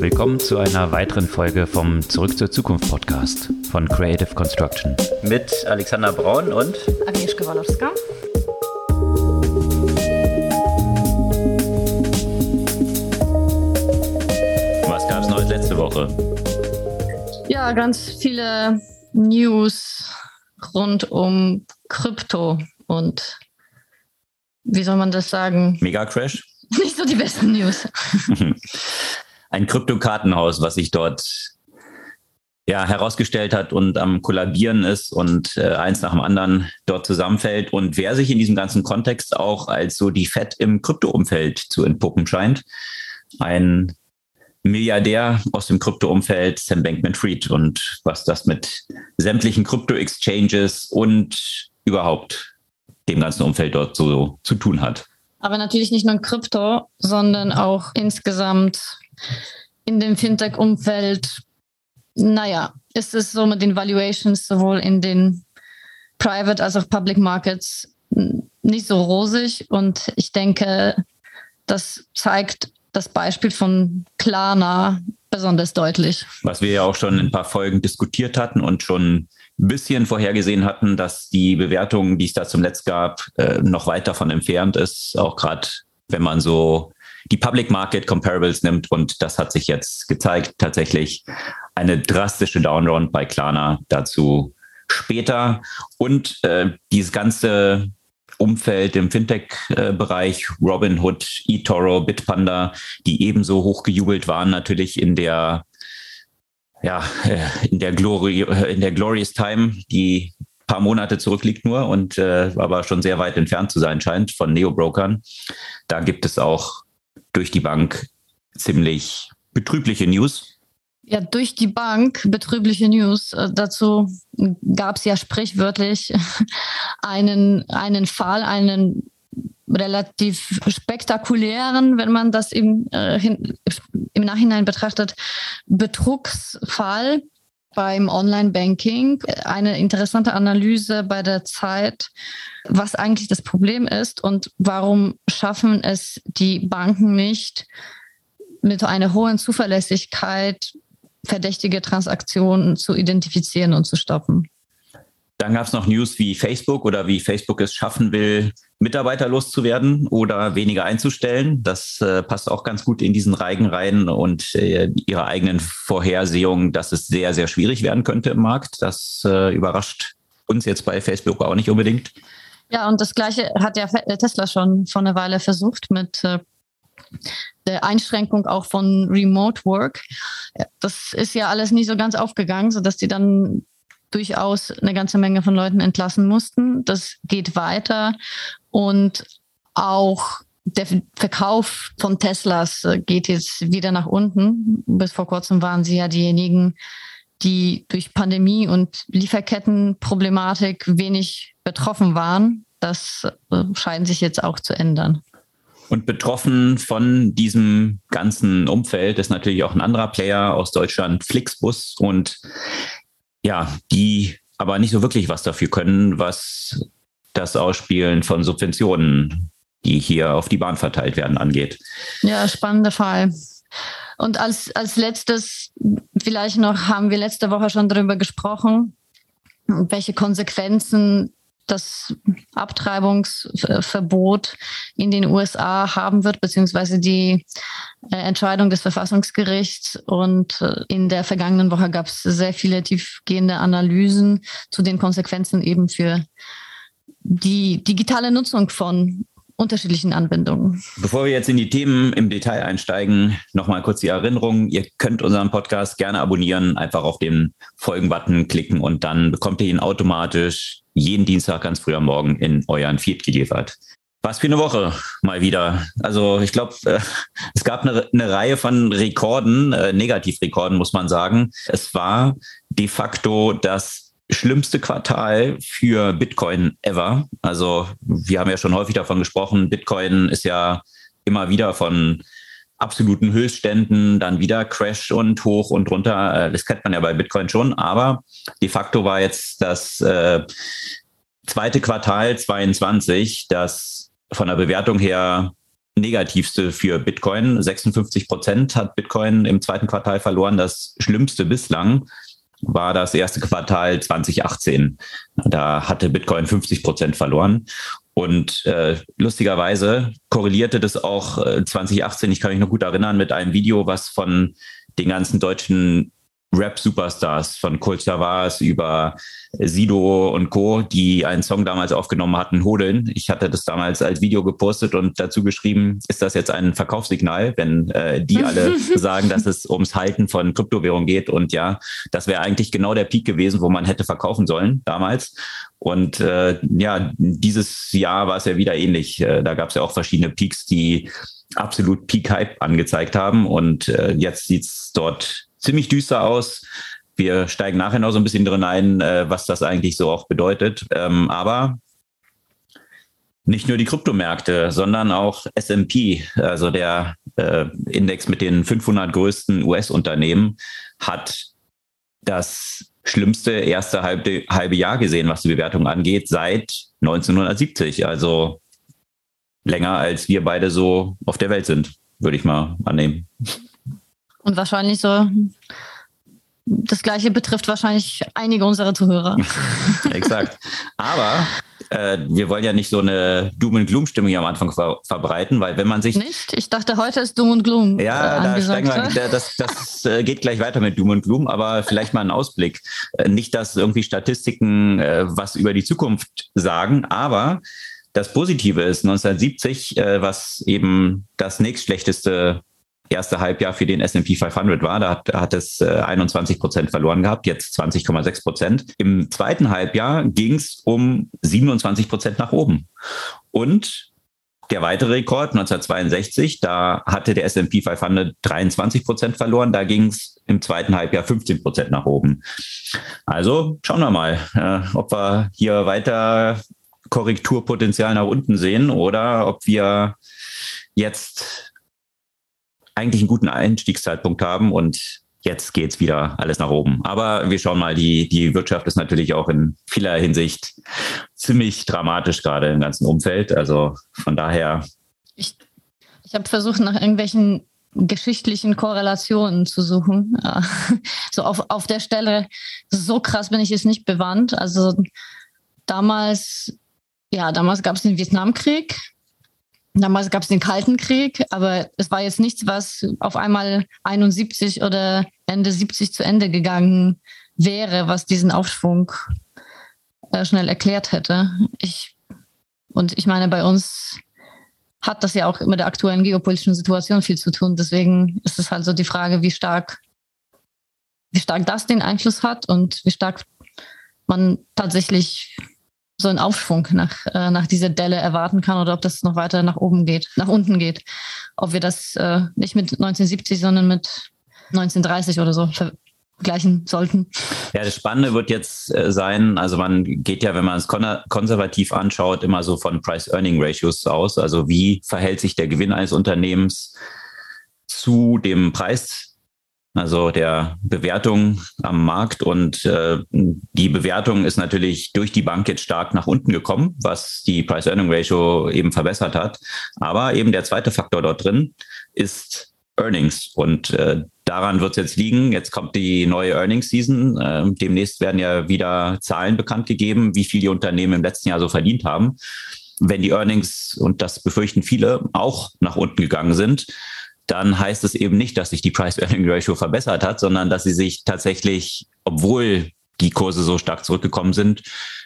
Willkommen zu einer weiteren Folge vom Zurück zur Zukunft Podcast von Creative Construction. Mit Alexander Braun und Agnieszka Walowska. Was gab es Neues letzte Woche? Ja, ganz viele News rund um Krypto und wie soll man das sagen? Mega Crash? Nicht so die besten News. Ein Kryptokartenhaus, was sich dort ja, herausgestellt hat und am Kollabieren ist und äh, eins nach dem anderen dort zusammenfällt und wer sich in diesem ganzen Kontext auch als so die Fett im Kryptoumfeld zu entpuppen scheint. Ein Milliardär aus dem Kryptoumfeld, Sam Bankman-Fried und was das mit sämtlichen Krypto-Exchanges und überhaupt dem ganzen Umfeld dort so zu tun hat. Aber natürlich nicht nur in Krypto, sondern auch insgesamt in dem Fintech-Umfeld. Naja, ist es so mit den Valuations sowohl in den Private als auch Public Markets nicht so rosig. Und ich denke, das zeigt das Beispiel von Klarna besonders deutlich. Was wir ja auch schon in ein paar Folgen diskutiert hatten und schon ein bisschen vorhergesehen hatten, dass die Bewertung, die es da zum Letzt gab, äh, noch weit davon entfernt ist, auch gerade wenn man so die Public Market Comparables nimmt. Und das hat sich jetzt gezeigt, tatsächlich eine drastische Downround bei Klarna dazu später. Und äh, dieses ganze Umfeld im Fintech-Bereich, Robinhood, eToro, Bitpanda, die ebenso hochgejubelt waren, natürlich in der, ja, äh, in der Glory, äh, in der Glorious Time, die paar Monate zurückliegt nur und äh, aber schon sehr weit entfernt zu sein scheint von Neo-Brokern. Da gibt es auch durch die Bank ziemlich betrübliche News. Ja, durch die Bank betrübliche News. Äh, dazu gab es ja sprichwörtlich einen, einen Fall, einen relativ spektakulären, wenn man das im, äh, hin, im Nachhinein betrachtet, Betrugsfall beim Online-Banking. Eine interessante Analyse bei der Zeit, was eigentlich das Problem ist und warum schaffen es die Banken nicht, mit einer hohen Zuverlässigkeit verdächtige Transaktionen zu identifizieren und zu stoppen. Dann gab es noch News, wie Facebook oder wie Facebook es schaffen will, Mitarbeiter loszuwerden oder weniger einzustellen. Das äh, passt auch ganz gut in diesen Reigen rein und äh, ihre eigenen Vorhersehungen, dass es sehr, sehr schwierig werden könnte im Markt. Das äh, überrascht uns jetzt bei Facebook auch nicht unbedingt. Ja, und das Gleiche hat ja Tesla schon vor einer Weile versucht mit äh, der Einschränkung auch von Remote Work. Das ist ja alles nie so ganz aufgegangen, sodass die dann durchaus eine ganze Menge von Leuten entlassen mussten. Das geht weiter und auch der Verkauf von Teslas geht jetzt wieder nach unten. Bis vor kurzem waren sie ja diejenigen, die durch Pandemie und Lieferkettenproblematik wenig betroffen waren. Das äh, scheint sich jetzt auch zu ändern. Und betroffen von diesem ganzen Umfeld ist natürlich auch ein anderer Player aus Deutschland, Flixbus. Und ja, die aber nicht so wirklich was dafür können, was das Ausspielen von Subventionen, die hier auf die Bahn verteilt werden, angeht. Ja, spannender Fall. Und als, als letztes, vielleicht noch, haben wir letzte Woche schon darüber gesprochen, welche Konsequenzen das Abtreibungsverbot in den USA haben wird, beziehungsweise die äh, Entscheidung des Verfassungsgerichts. Und äh, in der vergangenen Woche gab es sehr viele tiefgehende Analysen zu den Konsequenzen eben für die digitale Nutzung von unterschiedlichen Anwendungen. Bevor wir jetzt in die Themen im Detail einsteigen, nochmal kurz die Erinnerung. Ihr könnt unseren Podcast gerne abonnieren, einfach auf den Folgen-Button klicken und dann bekommt ihr ihn automatisch jeden Dienstag ganz früh am Morgen in euren Feed geliefert. Was für eine Woche mal wieder. Also ich glaube, äh, es gab eine, eine, Reihe von Rekorden, äh, Negativrekorden muss man sagen. Es war de facto das schlimmste Quartal für Bitcoin ever. Also wir haben ja schon häufig davon gesprochen, Bitcoin ist ja immer wieder von absoluten Höchstständen, dann wieder Crash und hoch und runter. Äh, das kennt man ja bei Bitcoin schon, aber de facto war jetzt das äh, zweite Quartal 22, das von der Bewertung her negativste für Bitcoin. 56 Prozent hat Bitcoin im zweiten Quartal verloren. Das schlimmste bislang war das erste Quartal 2018. Da hatte Bitcoin 50 Prozent verloren. Und äh, lustigerweise korrelierte das auch äh, 2018, ich kann mich noch gut erinnern, mit einem Video, was von den ganzen deutschen Rap-Superstars von Cold Savas über Sido und Co., die einen Song damals aufgenommen hatten, hodeln. Ich hatte das damals als Video gepostet und dazu geschrieben, ist das jetzt ein Verkaufssignal, wenn äh, die alle sagen, dass es ums Halten von Kryptowährung geht. Und ja, das wäre eigentlich genau der Peak gewesen, wo man hätte verkaufen sollen damals. Und äh, ja, dieses Jahr war es ja wieder ähnlich. Äh, da gab es ja auch verschiedene Peaks, die absolut Peak-Hype angezeigt haben. Und äh, jetzt sieht's dort ziemlich düster aus. Wir steigen nachher noch so ein bisschen drin ein, äh, was das eigentlich so auch bedeutet. Ähm, aber nicht nur die Kryptomärkte, sondern auch S&P, also der äh, Index mit den 500 größten US-Unternehmen, hat das schlimmste erste halbe, halbe Jahr gesehen, was die Bewertung angeht, seit 1970. Also länger als wir beide so auf der Welt sind, würde ich mal annehmen. Und wahrscheinlich so, das Gleiche betrifft wahrscheinlich einige unserer Zuhörer. Exakt. Aber äh, wir wollen ja nicht so eine Doom and Gloom Stimmung am Anfang ver verbreiten, weil wenn man sich nicht, ich dachte heute ist Doom und Gloom. Ja, äh, da steigen wir, das, das äh, geht gleich weiter mit Doom und Gloom, aber vielleicht mal ein Ausblick. Äh, nicht, dass irgendwie Statistiken äh, was über die Zukunft sagen, aber das Positive ist 1970, äh, was eben das nächstschlechteste erste Halbjahr für den S&P 500 war. Da hat, hat es äh, 21 Prozent verloren gehabt, jetzt 20,6 Prozent. Im zweiten Halbjahr ging es um 27 Prozent nach oben. Und der weitere Rekord 1962, da hatte der S&P 500 23 Prozent verloren. Da ging es im zweiten Halbjahr 15 Prozent nach oben. Also schauen wir mal, äh, ob wir hier weiter Korrekturpotenzial nach unten sehen oder ob wir jetzt eigentlich einen guten Einstiegszeitpunkt haben und jetzt geht's wieder alles nach oben. Aber wir schauen mal, die, die Wirtschaft ist natürlich auch in vieler Hinsicht ziemlich dramatisch gerade im ganzen Umfeld. Also von daher. Ich, ich habe versucht, nach irgendwelchen geschichtlichen Korrelationen zu suchen. So auf, auf der Stelle, so krass bin ich jetzt nicht bewandt. Also damals, ja, damals gab es den Vietnamkrieg Damals gab es den Kalten Krieg, aber es war jetzt nichts, was auf einmal 71 oder Ende 70 zu Ende gegangen wäre, was diesen Aufschwung äh, schnell erklärt hätte. Ich, und ich meine, bei uns hat das ja auch mit der aktuellen geopolitischen Situation viel zu tun. Deswegen ist es halt so die Frage, wie stark, wie stark das den Einfluss hat und wie stark man tatsächlich so einen Aufschwung nach, äh, nach dieser Delle erwarten kann oder ob das noch weiter nach oben geht, nach unten geht. Ob wir das äh, nicht mit 1970, sondern mit 1930 oder so vergleichen sollten. Ja, das Spannende wird jetzt äh, sein, also man geht ja, wenn man es kon konservativ anschaut, immer so von Price-Earning-Ratios aus. Also wie verhält sich der Gewinn eines Unternehmens zu dem Preis also der Bewertung am Markt. Und äh, die Bewertung ist natürlich durch die Bank jetzt stark nach unten gekommen, was die Price-Earning-Ratio eben verbessert hat. Aber eben der zweite Faktor dort drin ist Earnings. Und äh, daran wird es jetzt liegen. Jetzt kommt die neue Earnings-Season. Äh, demnächst werden ja wieder Zahlen bekannt gegeben, wie viel die Unternehmen im letzten Jahr so verdient haben. Wenn die Earnings, und das befürchten viele, auch nach unten gegangen sind, dann heißt es eben nicht, dass sich die Price-Earning-Ratio verbessert hat, sondern dass sie sich tatsächlich, obwohl die Kurse so stark zurückgekommen sind,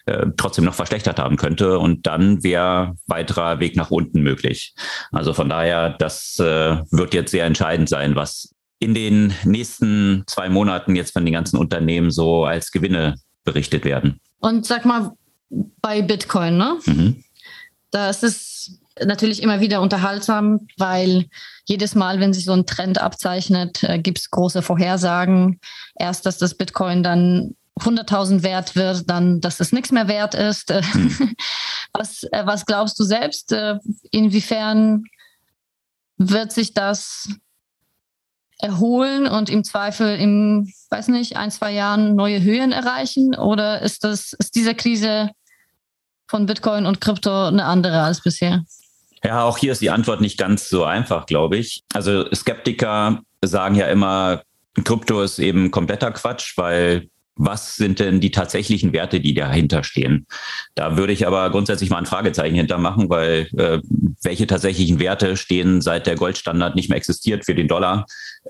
äh, trotzdem noch verschlechtert haben könnte. Und dann wäre weiterer Weg nach unten möglich. Also von daher, das äh, wird jetzt sehr entscheidend sein, was in den nächsten zwei Monaten jetzt von den ganzen Unternehmen so als Gewinne berichtet werden. Und sag mal, bei Bitcoin, ne? Mhm. Da ist es natürlich immer wieder unterhaltsam, weil jedes Mal, wenn sich so ein Trend abzeichnet, äh, gibt es große Vorhersagen. Erst, dass das Bitcoin dann 100.000 wert wird, dann, dass es nichts mehr wert ist. Mhm. Was, äh, was glaubst du selbst? Äh, inwiefern wird sich das erholen und im Zweifel im, weiß nicht, ein, zwei Jahren neue Höhen erreichen? Oder ist das, ist diese Krise von Bitcoin und Krypto eine andere als bisher? Ja, auch hier ist die Antwort nicht ganz so einfach, glaube ich. Also Skeptiker sagen ja immer, Krypto ist eben kompletter Quatsch, weil was sind denn die tatsächlichen Werte, die dahinter stehen? Da würde ich aber grundsätzlich mal ein Fragezeichen hintermachen, weil äh, welche tatsächlichen Werte stehen seit der Goldstandard nicht mehr existiert für den Dollar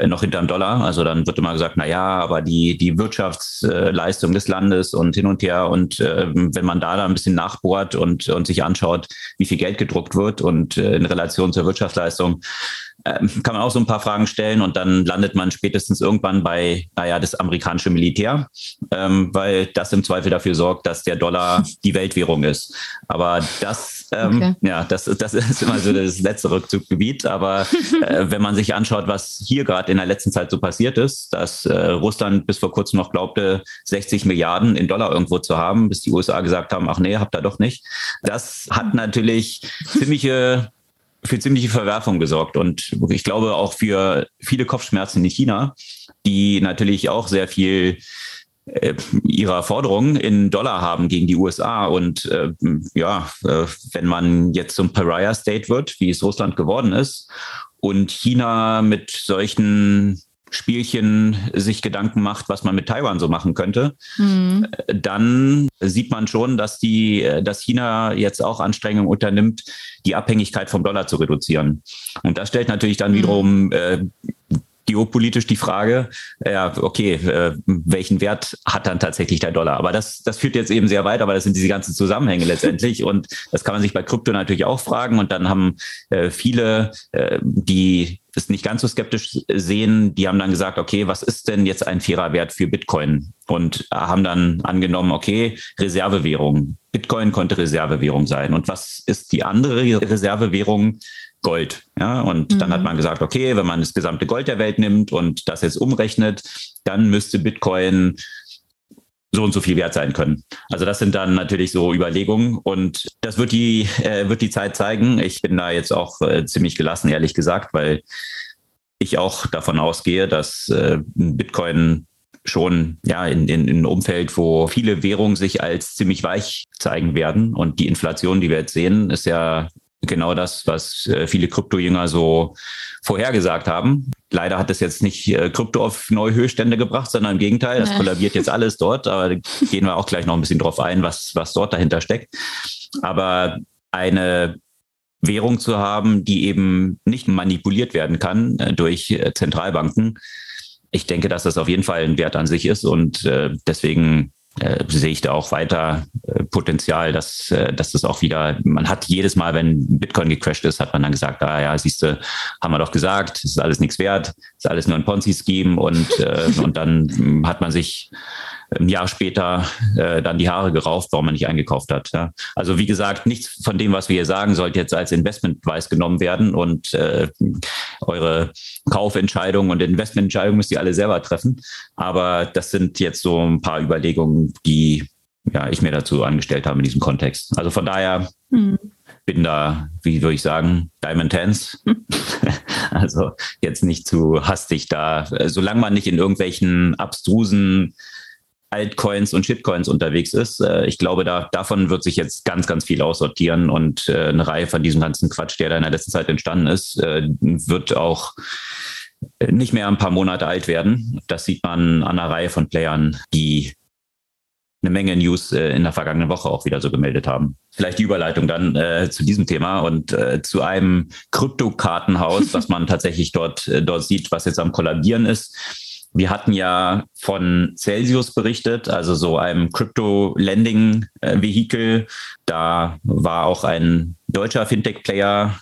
noch hinterm Dollar? Also dann wird immer gesagt, na ja, aber die die Wirtschaftsleistung des Landes und hin und her und äh, wenn man da, da ein bisschen nachbohrt und und sich anschaut, wie viel Geld gedruckt wird und äh, in Relation zur Wirtschaftsleistung ähm, kann man auch so ein paar Fragen stellen und dann landet man spätestens irgendwann bei, naja, das amerikanische Militär, ähm, weil das im Zweifel dafür sorgt, dass der Dollar die Weltwährung ist. Aber das, ähm, okay. ja, das, das ist immer so das letzte Rückzuggebiet. Aber äh, wenn man sich anschaut, was hier gerade in der letzten Zeit so passiert ist, dass äh, Russland bis vor kurzem noch glaubte, 60 Milliarden in Dollar irgendwo zu haben, bis die USA gesagt haben, ach nee, habt ihr doch nicht. Das hat natürlich ziemliche für ziemliche Verwerfung gesorgt und ich glaube auch für viele Kopfschmerzen in China, die natürlich auch sehr viel äh, ihrer Forderungen in Dollar haben gegen die USA. Und äh, ja, äh, wenn man jetzt zum Pariah State wird, wie es Russland geworden ist, und China mit solchen Spielchen sich Gedanken macht, was man mit Taiwan so machen könnte, mhm. dann sieht man schon, dass die, dass China jetzt auch Anstrengungen unternimmt, die Abhängigkeit vom Dollar zu reduzieren. Und das stellt natürlich dann mhm. wiederum äh, geopolitisch die Frage, ja, okay, äh, welchen Wert hat dann tatsächlich der Dollar? Aber das, das führt jetzt eben sehr weit, aber das sind diese ganzen Zusammenhänge letztendlich. Und das kann man sich bei Krypto natürlich auch fragen. Und dann haben äh, viele, äh, die es nicht ganz so skeptisch sehen, die haben dann gesagt, okay, was ist denn jetzt ein fairer Wert für Bitcoin? Und haben dann angenommen, okay, Reservewährung. Bitcoin konnte Reservewährung sein. Und was ist die andere Reservewährung? Gold. Ja, und mhm. dann hat mhm. man gesagt, okay, wenn man das gesamte Gold der Welt nimmt und das jetzt umrechnet, dann müsste Bitcoin so und so viel wert sein können. Also das sind dann natürlich so Überlegungen und das wird die, äh, wird die Zeit zeigen. Ich bin da jetzt auch äh, ziemlich gelassen, ehrlich gesagt, weil ich auch davon ausgehe, dass äh, Bitcoin schon ja in, in, in einem Umfeld, wo viele Währungen sich als ziemlich weich zeigen werden und die Inflation, die wir jetzt sehen, ist ja genau das, was äh, viele Kryptojünger so vorhergesagt haben. Leider hat es jetzt nicht äh, Krypto auf neue Höchststände gebracht, sondern im Gegenteil, es kollabiert jetzt alles dort. Aber gehen wir auch gleich noch ein bisschen drauf ein, was, was dort dahinter steckt. Aber eine Währung zu haben, die eben nicht manipuliert werden kann äh, durch Zentralbanken. Ich denke, dass das auf jeden Fall ein Wert an sich ist und deswegen äh, sehe ich da auch weiter äh, Potenzial, dass, äh, dass das auch wieder, man hat jedes Mal, wenn Bitcoin gecrashed ist, hat man dann gesagt, ah ja, siehst du, haben wir doch gesagt, ist alles nichts wert, ist alles nur ein Ponzi-Scheme und, äh, und dann hat man sich ein Jahr später äh, dann die Haare gerauft, warum man nicht eingekauft hat. Ja. Also wie gesagt, nichts von dem, was wir hier sagen, sollte jetzt als Investmentbeweis genommen werden und äh, eure Kaufentscheidungen und Investmententscheidungen müsst ihr alle selber treffen. Aber das sind jetzt so ein paar Überlegungen, die ja, ich mir dazu angestellt habe in diesem Kontext. Also von daher hm. bin da, wie würde ich sagen, Diamond Hands. Hm. Also jetzt nicht zu hastig da, solange man nicht in irgendwelchen abstrusen Altcoins und Shitcoins unterwegs ist. Äh, ich glaube, da, davon wird sich jetzt ganz, ganz viel aussortieren und äh, eine Reihe von diesem ganzen Quatsch, der da in der letzten Zeit entstanden ist, äh, wird auch nicht mehr ein paar Monate alt werden. Das sieht man an einer Reihe von Playern, die eine Menge News in der vergangenen Woche auch wieder so gemeldet haben. Vielleicht die Überleitung dann äh, zu diesem Thema und äh, zu einem Kryptokartenhaus, was man tatsächlich dort, dort sieht, was jetzt am Kollabieren ist wir hatten ja von Celsius berichtet, also so einem Crypto-Lending-Vehikel. Da war auch ein deutscher Fintech-Player,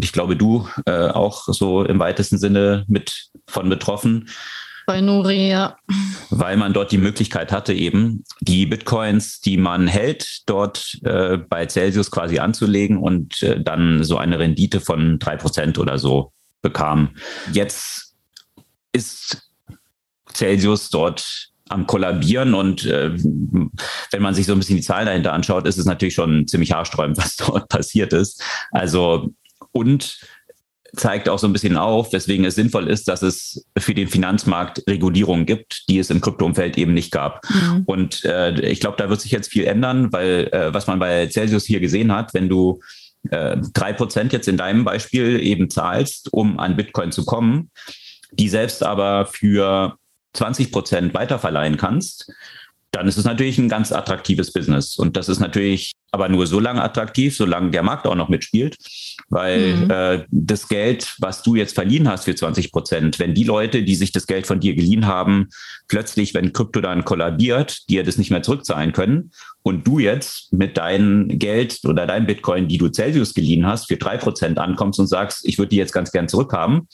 ich glaube du, äh, auch so im weitesten Sinne mit von betroffen. Bei Nuri, ja. Weil man dort die Möglichkeit hatte, eben die Bitcoins, die man hält, dort äh, bei Celsius quasi anzulegen und äh, dann so eine Rendite von drei Prozent oder so bekam. Jetzt ist Celsius dort am Kollabieren und äh, wenn man sich so ein bisschen die Zahlen dahinter anschaut, ist es natürlich schon ziemlich haarsträubend, was dort passiert ist. Also und zeigt auch so ein bisschen auf, weswegen es sinnvoll ist, dass es für den Finanzmarkt Regulierungen gibt, die es im Kryptoumfeld eben nicht gab. Mhm. Und äh, ich glaube, da wird sich jetzt viel ändern, weil äh, was man bei Celsius hier gesehen hat, wenn du äh, drei Prozent jetzt in deinem Beispiel eben zahlst, um an Bitcoin zu kommen, die selbst aber für 20 Prozent weiterverleihen kannst, dann ist es natürlich ein ganz attraktives Business. Und das ist natürlich aber nur so lange attraktiv, solange der Markt auch noch mitspielt. Weil mhm. äh, das Geld, was du jetzt verliehen hast für 20 Prozent, wenn die Leute, die sich das Geld von dir geliehen haben, plötzlich, wenn Krypto dann kollabiert, dir das nicht mehr zurückzahlen können und du jetzt mit deinem Geld oder deinem Bitcoin, die du Celsius geliehen hast, für drei Prozent ankommst und sagst, ich würde die jetzt ganz gern zurückhaben,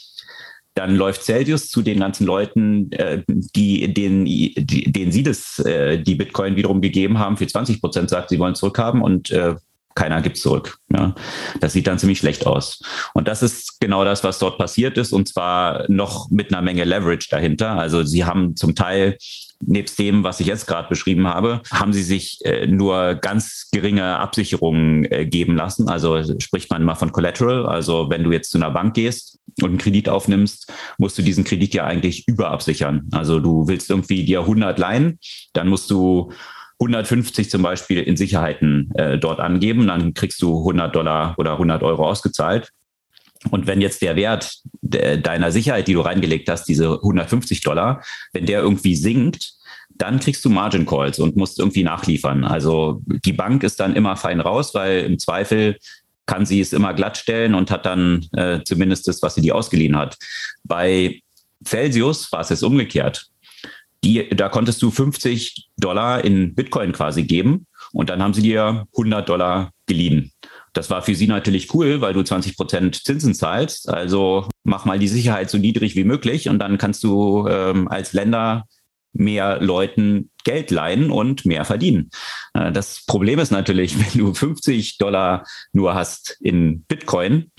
dann läuft Celsius zu den ganzen Leuten, äh, die, denen, die, denen sie das, äh, die Bitcoin wiederum gegeben haben, für 20 Prozent sagt, sie wollen zurückhaben und äh, keiner gibt zurück. Ja. Das sieht dann ziemlich schlecht aus. Und das ist genau das, was dort passiert ist, und zwar noch mit einer Menge Leverage dahinter. Also sie haben zum Teil nebst dem, was ich jetzt gerade beschrieben habe, haben sie sich äh, nur ganz geringe Absicherungen äh, geben lassen. Also spricht man mal von Collateral. Also wenn du jetzt zu einer Bank gehst und einen Kredit aufnimmst, musst du diesen Kredit ja eigentlich überabsichern. Also du willst irgendwie dir 100 leihen, dann musst du 150 zum Beispiel in Sicherheiten äh, dort angeben, dann kriegst du 100 Dollar oder 100 Euro ausgezahlt. Und wenn jetzt der Wert deiner Sicherheit, die du reingelegt hast, diese 150 Dollar, wenn der irgendwie sinkt, dann kriegst du Margin Calls und musst irgendwie nachliefern. Also die Bank ist dann immer fein raus, weil im Zweifel kann sie es immer glatt stellen und hat dann äh, zumindest das, was sie dir ausgeliehen hat. Bei Celsius war es jetzt umgekehrt. Die, da konntest du 50 Dollar in Bitcoin quasi geben und dann haben sie dir 100 Dollar geliehen. Das war für sie natürlich cool, weil du 20 Prozent Zinsen zahlst. Also mach mal die Sicherheit so niedrig wie möglich und dann kannst du ähm, als Länder mehr Leuten Geld leihen und mehr verdienen. Äh, das Problem ist natürlich, wenn du 50 Dollar nur hast in Bitcoin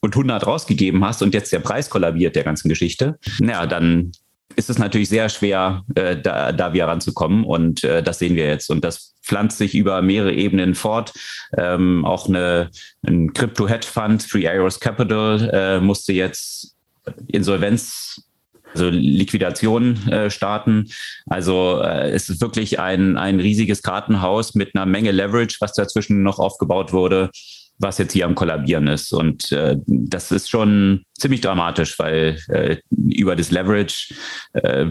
und 100 rausgegeben hast und jetzt der Preis kollabiert der ganzen Geschichte, naja, dann ist es natürlich sehr schwer, äh, da, da wieder ranzukommen. Und äh, das sehen wir jetzt. Und das pflanzt sich über mehrere Ebenen fort. Ähm, auch eine, ein Crypto-Hedge-Fund, Three Arrows Capital, äh, musste jetzt Insolvenz also Liquidation äh, starten. Also äh, es ist wirklich ein, ein riesiges Kartenhaus mit einer Menge Leverage, was dazwischen noch aufgebaut wurde was jetzt hier am Kollabieren ist. Und äh, das ist schon ziemlich dramatisch, weil äh, über das Leverage äh,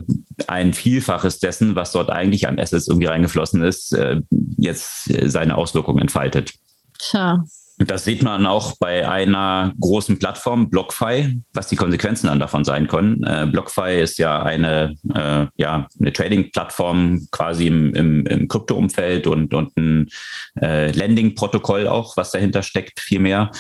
ein Vielfaches dessen, was dort eigentlich an Assets irgendwie reingeflossen ist, äh, jetzt seine Auswirkungen entfaltet. Tja, das sieht man auch bei einer großen Plattform, BlockFi, was die Konsequenzen dann davon sein können. Äh, BlockFi ist ja eine, äh, ja, eine Trading-Plattform quasi im, im, im Krypto-Umfeld und, und ein äh, Lending-Protokoll auch, was dahinter steckt, viel mehr.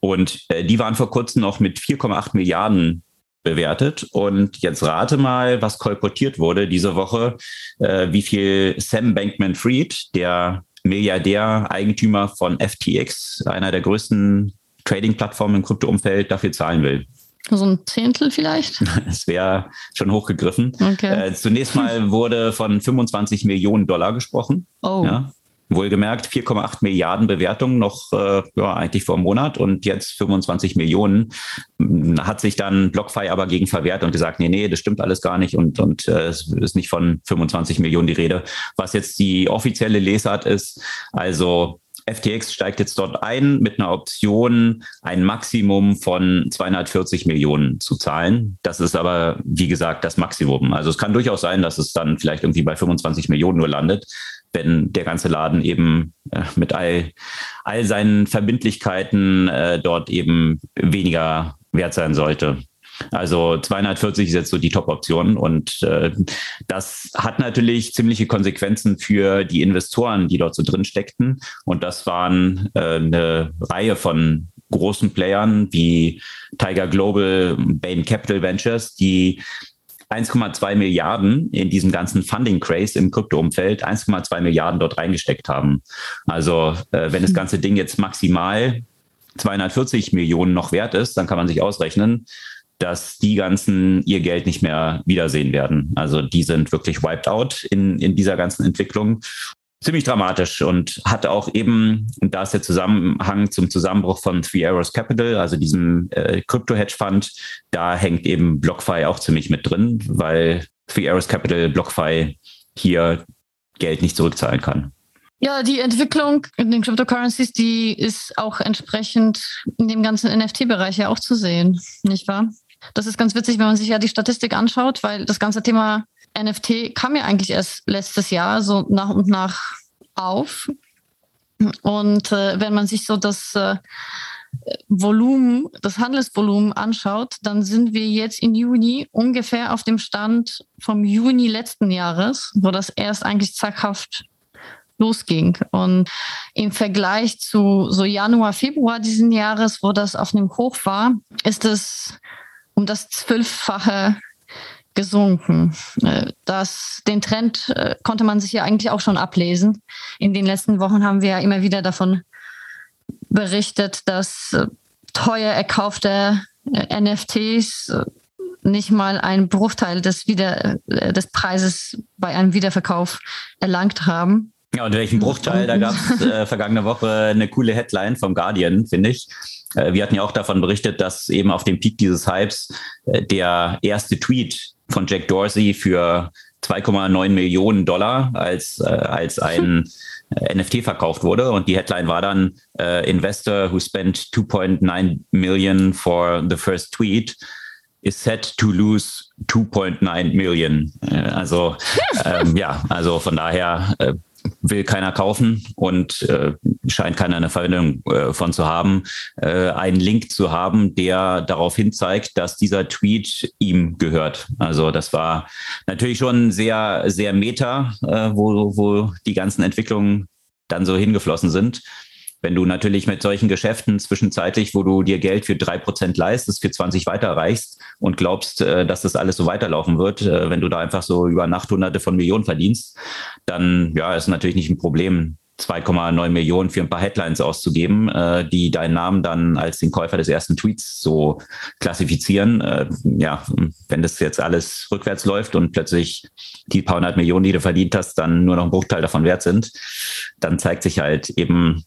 Und äh, die waren vor kurzem noch mit 4,8 Milliarden bewertet. Und jetzt rate mal, was kolportiert wurde diese Woche, äh, wie viel Sam Bankman-Fried, der Milliardär, Eigentümer von FTX, einer der größten Trading-Plattformen im Krypto-Umfeld, dafür zahlen will. So ein Zehntel vielleicht? Es wäre schon hochgegriffen. Okay. Äh, zunächst mal wurde von 25 Millionen Dollar gesprochen. Oh. Ja, Wohlgemerkt 4,8 Milliarden Bewertungen noch äh, ja, eigentlich vor einem Monat und jetzt 25 Millionen. Hat sich dann BlockFi aber gegen verwehrt und gesagt, nee, nee, das stimmt alles gar nicht und, und äh, es ist nicht von 25 Millionen die Rede. Was jetzt die offizielle Lesart ist, also FTX steigt jetzt dort ein mit einer Option, ein Maximum von 240 Millionen zu zahlen. Das ist aber, wie gesagt, das Maximum. Also es kann durchaus sein, dass es dann vielleicht irgendwie bei 25 Millionen nur landet wenn der ganze Laden eben äh, mit all, all seinen Verbindlichkeiten äh, dort eben weniger wert sein sollte. Also 240 ist jetzt so die Top-Option und äh, das hat natürlich ziemliche Konsequenzen für die Investoren, die dort so drin steckten. Und das waren äh, eine Reihe von großen Playern wie Tiger Global, Bain Capital Ventures, die 1,2 Milliarden in diesem ganzen Funding-Craze im Krypto-Umfeld, 1,2 Milliarden dort reingesteckt haben. Also äh, wenn das hm. ganze Ding jetzt maximal 240 Millionen noch wert ist, dann kann man sich ausrechnen, dass die ganzen ihr Geld nicht mehr wiedersehen werden. Also die sind wirklich wiped out in, in dieser ganzen Entwicklung ziemlich dramatisch und hat auch eben, und da ist der Zusammenhang zum Zusammenbruch von Three Arrows Capital, also diesem äh, Crypto-Hedge-Fund, da hängt eben BlockFi auch ziemlich mit drin, weil Three Arrows Capital BlockFi hier Geld nicht zurückzahlen kann. Ja, die Entwicklung in den Cryptocurrencies, die ist auch entsprechend in dem ganzen NFT-Bereich ja auch zu sehen, nicht wahr? Das ist ganz witzig, wenn man sich ja die Statistik anschaut, weil das ganze Thema NFT kam ja eigentlich erst letztes Jahr so nach und nach auf. Und äh, wenn man sich so das äh, Volumen, das Handelsvolumen anschaut, dann sind wir jetzt im Juni ungefähr auf dem Stand vom Juni letzten Jahres, wo das erst eigentlich zackhaft losging. Und im Vergleich zu so Januar, Februar diesen Jahres, wo das auf einem Hoch war, ist es um das Zwölffache gesunken. Äh, das, den Trend äh, konnte man sich ja eigentlich auch schon ablesen. In den letzten Wochen haben wir ja immer wieder davon berichtet, dass äh, teuer erkaufte NFTs nicht mal einen Bruchteil des, Wieder des Preises bei einem Wiederverkauf erlangt haben. Ja, und welchen Bruchteil? Da gab es äh, vergangene Woche eine coole Headline vom Guardian, finde ich. Äh, wir hatten ja auch davon berichtet, dass eben auf dem Peak dieses Hypes äh, der erste Tweet von Jack Dorsey für 2,9 Millionen Dollar als, äh, als ein äh, NFT verkauft wurde. Und die Headline war dann äh, Investor who spent 2.9 million for the first tweet is set to lose 2.9 million. Äh, also ähm, ja, also von daher äh, will keiner kaufen und äh, scheint keiner eine Verwendung äh, von zu haben, äh, einen Link zu haben, der darauf hin zeigt, dass dieser Tweet ihm gehört. Also das war natürlich schon sehr, sehr meta, äh, wo, wo die ganzen Entwicklungen dann so hingeflossen sind. Wenn du natürlich mit solchen Geschäften zwischenzeitlich, wo du dir Geld für drei Prozent leistest, für 20 weiterreichst und glaubst, äh, dass das alles so weiterlaufen wird, äh, wenn du da einfach so über Nacht hunderte von Millionen verdienst, dann ja, ist natürlich nicht ein Problem, 2,9 Millionen für ein paar Headlines auszugeben, äh, die deinen Namen dann als den Käufer des ersten Tweets so klassifizieren. Äh, ja, wenn das jetzt alles rückwärts läuft und plötzlich die paar hundert Millionen, die du verdient hast, dann nur noch ein Bruchteil davon wert sind, dann zeigt sich halt eben,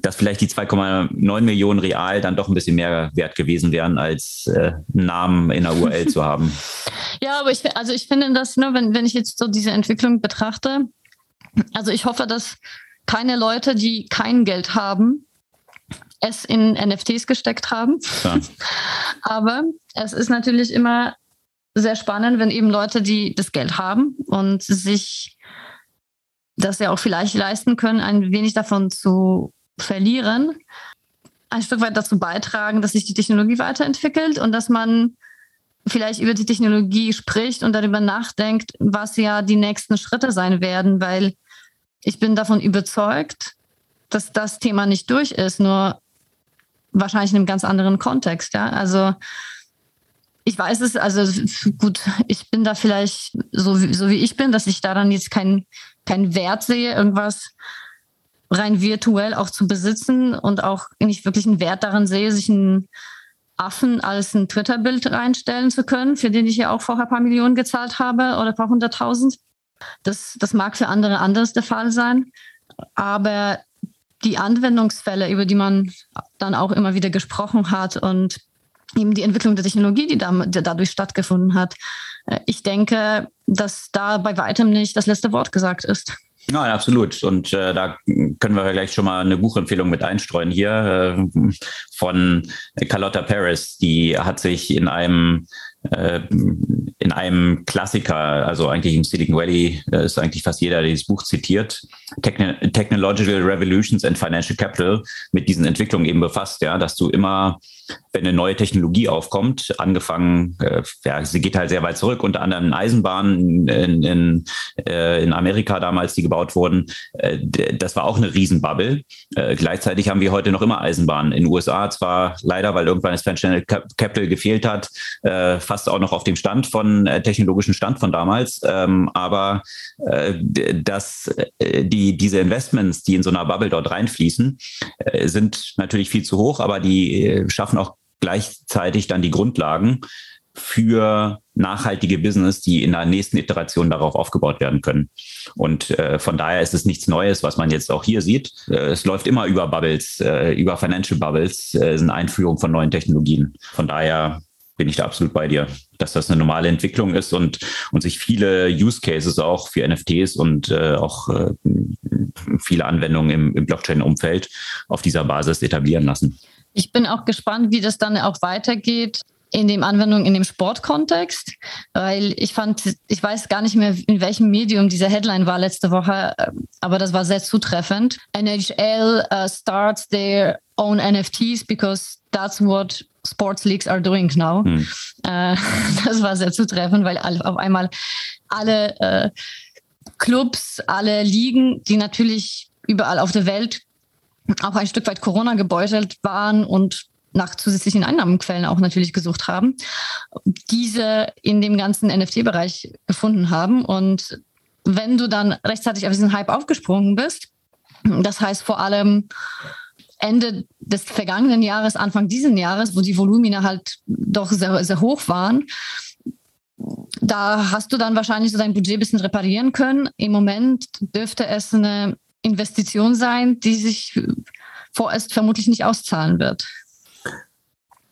dass vielleicht die 2,9 Millionen real dann doch ein bisschen mehr wert gewesen wären, als äh, Namen in der URL zu haben. Ja, aber ich, also ich finde das, ne, wenn, wenn ich jetzt so diese Entwicklung betrachte, also ich hoffe, dass keine Leute, die kein Geld haben, es in NFTs gesteckt haben. Ja. Aber es ist natürlich immer sehr spannend, wenn eben Leute, die das Geld haben und sich das ja auch vielleicht leisten können, ein wenig davon zu verlieren, ein Stück weit dazu beitragen, dass sich die Technologie weiterentwickelt und dass man vielleicht über die Technologie spricht und darüber nachdenkt, was ja die nächsten Schritte sein werden, weil ich bin davon überzeugt, dass das Thema nicht durch ist, nur wahrscheinlich in einem ganz anderen Kontext. Ja? Also ich weiß es, also gut, ich bin da vielleicht so, so wie ich bin, dass ich daran jetzt keinen kein Wert sehe, irgendwas rein virtuell auch zu besitzen und auch nicht wirklich einen Wert daran sehe, sich einen Affen als ein Twitter-Bild reinstellen zu können, für den ich ja auch vorher ein paar Millionen gezahlt habe oder ein paar hunderttausend. Das, das mag für andere anders der Fall sein, aber die Anwendungsfälle, über die man dann auch immer wieder gesprochen hat und eben die Entwicklung der Technologie, die, da, die dadurch stattgefunden hat, äh, ich denke, dass da bei weitem nicht das letzte Wort gesagt ist. Ja, absolut. Und äh, da können wir gleich schon mal eine Buchempfehlung mit einstreuen hier äh, von Carlotta Paris. Die hat sich in einem äh, in einem Klassiker, also eigentlich im Silicon Valley ist eigentlich fast jeder, der dieses Buch zitiert, Technological Revolutions and Financial Capital mit diesen Entwicklungen eben befasst, ja, dass du immer wenn eine neue Technologie aufkommt, angefangen, äh, ja, sie geht halt sehr weit zurück, unter anderem Eisenbahnen in, in, äh, in Amerika damals, die gebaut wurden, äh, das war auch eine Riesenbubble. Äh, gleichzeitig haben wir heute noch immer Eisenbahnen. In den USA zwar leider, weil irgendwann das Financial Capital gefehlt hat, äh, fast auch noch auf dem Stand von äh, technologischen Stand von damals, ähm, aber dass die, diese Investments, die in so einer Bubble dort reinfließen, sind natürlich viel zu hoch, aber die schaffen gleichzeitig dann die Grundlagen für nachhaltige Business, die in der nächsten Iteration darauf aufgebaut werden können. Und äh, von daher ist es nichts Neues, was man jetzt auch hier sieht. Äh, es läuft immer über Bubbles, äh, über Financial Bubbles, äh, sind Einführung von neuen Technologien. Von daher bin ich da absolut bei dir, dass das eine normale Entwicklung ist und, und sich viele Use Cases auch für NFTs und äh, auch äh, viele Anwendungen im, im Blockchain-Umfeld auf dieser Basis etablieren lassen. Ich bin auch gespannt, wie das dann auch weitergeht in dem Anwendung in dem Sportkontext, weil ich fand, ich weiß gar nicht mehr, in welchem Medium diese Headline war letzte Woche, aber das war sehr zutreffend. NHL uh, starts their own NFTs because that's what sports leagues are doing now. Hm. Äh, das war sehr zutreffend, weil auf einmal alle äh, Clubs, alle Ligen, die natürlich überall auf der Welt auch ein Stück weit Corona gebeutelt waren und nach zusätzlichen Einnahmenquellen auch natürlich gesucht haben, diese in dem ganzen NFT-Bereich gefunden haben. Und wenn du dann rechtzeitig auf diesen Hype aufgesprungen bist, das heißt vor allem Ende des vergangenen Jahres, Anfang dieses Jahres, wo die Volumina halt doch sehr, sehr hoch waren, da hast du dann wahrscheinlich so dein Budget ein bisschen reparieren können. Im Moment dürfte es eine Investition sein, die sich vorerst vermutlich nicht auszahlen wird.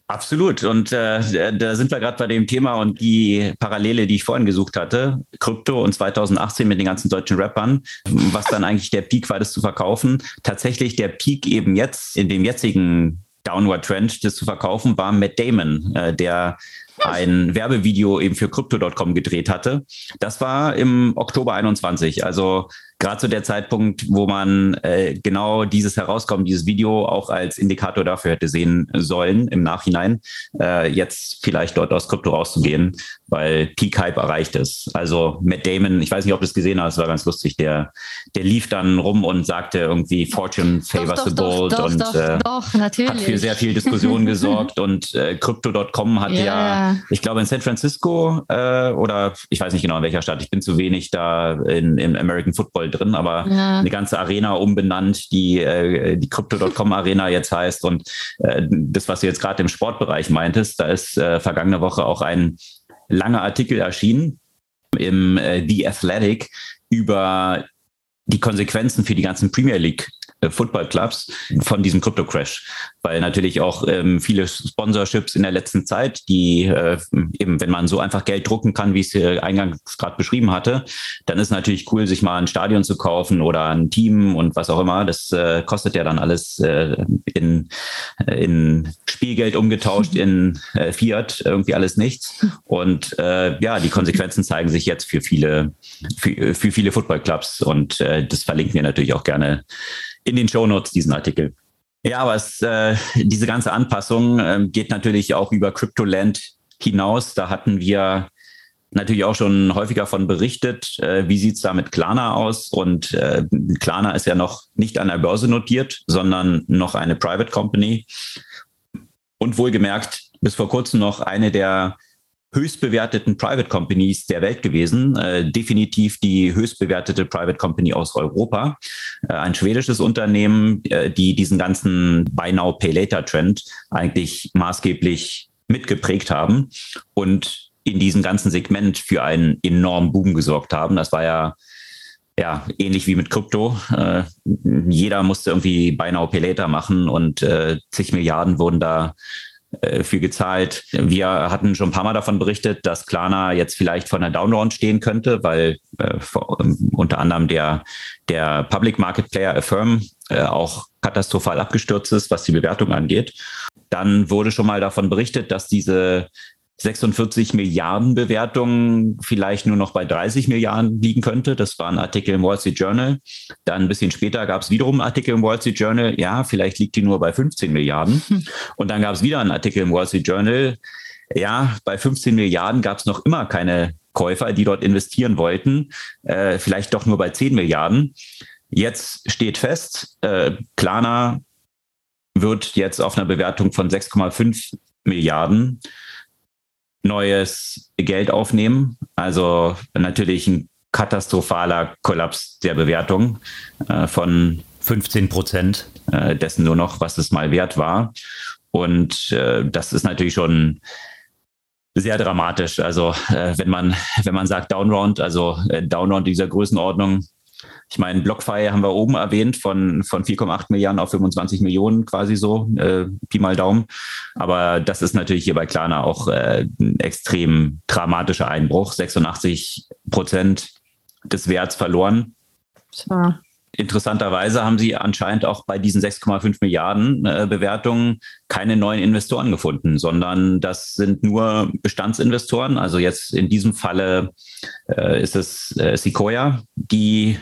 Absolut. Und äh, da sind wir gerade bei dem Thema und die Parallele, die ich vorhin gesucht hatte, Krypto und 2018 mit den ganzen deutschen Rappern, was dann eigentlich der Peak war, das zu verkaufen. Tatsächlich der Peak eben jetzt in dem jetzigen Downward Trend, das zu verkaufen, war Matt Damon, äh, der ein Werbevideo eben für Crypto.com gedreht hatte. Das war im Oktober 21, also gerade zu der Zeitpunkt, wo man äh, genau dieses Herauskommen, dieses Video auch als Indikator dafür hätte sehen sollen im Nachhinein, äh, jetzt vielleicht dort aus Krypto rauszugehen, weil Peak Hype erreicht ist. Also Matt Damon, ich weiß nicht, ob du es gesehen hast, war ganz lustig, der, der lief dann rum und sagte irgendwie Fortune favors the bold doch, und doch, äh, doch, hat für sehr viel Diskussion gesorgt und äh, Crypto.com hat yeah. ja, ich glaube in San Francisco äh, oder ich weiß nicht genau in welcher Stadt, ich bin zu wenig da in, im American Football drin, aber ja. eine ganze Arena umbenannt, die äh, die Crypto.com Arena jetzt heißt. Und äh, das, was du jetzt gerade im Sportbereich meintest, da ist äh, vergangene Woche auch ein langer Artikel erschienen im äh, The Athletic über die Konsequenzen für die ganzen Premier League Football Clubs von diesem Crypto Crash weil natürlich auch ähm, viele Sponsorships in der letzten Zeit, die äh, eben, wenn man so einfach Geld drucken kann, wie ich es äh, eingangs gerade beschrieben hatte, dann ist natürlich cool, sich mal ein Stadion zu kaufen oder ein Team und was auch immer. Das äh, kostet ja dann alles äh, in, äh, in Spielgeld umgetauscht, in äh, Fiat, irgendwie alles nichts. Und äh, ja, die Konsequenzen zeigen sich jetzt für viele, für, für viele Footballclubs und äh, das verlinken wir natürlich auch gerne in den Show Notes, diesen Artikel. Ja, aber es, äh, diese ganze Anpassung äh, geht natürlich auch über CryptoLand hinaus. Da hatten wir natürlich auch schon häufiger von berichtet. Äh, wie sieht's da mit Klarna aus? Und äh, Klarna ist ja noch nicht an der Börse notiert, sondern noch eine Private Company. Und wohlgemerkt, bis vor kurzem noch eine der höchst bewerteten Private Companies der Welt gewesen. Äh, definitiv die höchst bewertete Private Company aus Europa. Äh, ein schwedisches Unternehmen, äh, die diesen ganzen Buy Now Pay Later Trend eigentlich maßgeblich mitgeprägt haben und in diesem ganzen Segment für einen enormen Boom gesorgt haben. Das war ja ja, ähnlich wie mit Krypto. Äh, jeder musste irgendwie Buy Now Pay Later machen und äh, zig Milliarden wurden da für gezahlt. Wir hatten schon ein paar Mal davon berichtet, dass Klarna jetzt vielleicht vor einer Downround stehen könnte, weil äh, ähm, unter anderem der, der Public Market Player Affirm äh, auch katastrophal abgestürzt ist, was die Bewertung angeht. Dann wurde schon mal davon berichtet, dass diese 46 Milliarden Bewertung vielleicht nur noch bei 30 Milliarden liegen könnte. Das war ein Artikel im Wall Street Journal. Dann ein bisschen später gab es wiederum einen Artikel im Wall Street Journal. Ja, vielleicht liegt die nur bei 15 Milliarden. Und dann gab es wieder einen Artikel im Wall Street Journal. Ja, bei 15 Milliarden gab es noch immer keine Käufer, die dort investieren wollten. Äh, vielleicht doch nur bei 10 Milliarden. Jetzt steht fest, äh, Klarna wird jetzt auf einer Bewertung von 6,5 Milliarden neues Geld aufnehmen. Also natürlich ein katastrophaler Kollaps der Bewertung äh, von 15 Prozent äh, dessen nur noch, was es mal wert war. Und äh, das ist natürlich schon sehr dramatisch. Also äh, wenn man wenn man sagt Downround, also äh, Downround dieser Größenordnung, ich meine, BlockFi haben wir oben erwähnt von, von 4,8 Milliarden auf 25 Millionen quasi so, äh, Pi mal Daumen. Aber das ist natürlich hier bei Klarna auch äh, ein extrem dramatischer Einbruch. 86 Prozent des Werts verloren. Tja. Interessanterweise haben sie anscheinend auch bei diesen 6,5 Milliarden äh, Bewertungen keine neuen Investoren gefunden, sondern das sind nur Bestandsinvestoren. Also jetzt in diesem Falle äh, ist es äh, Sequoia, die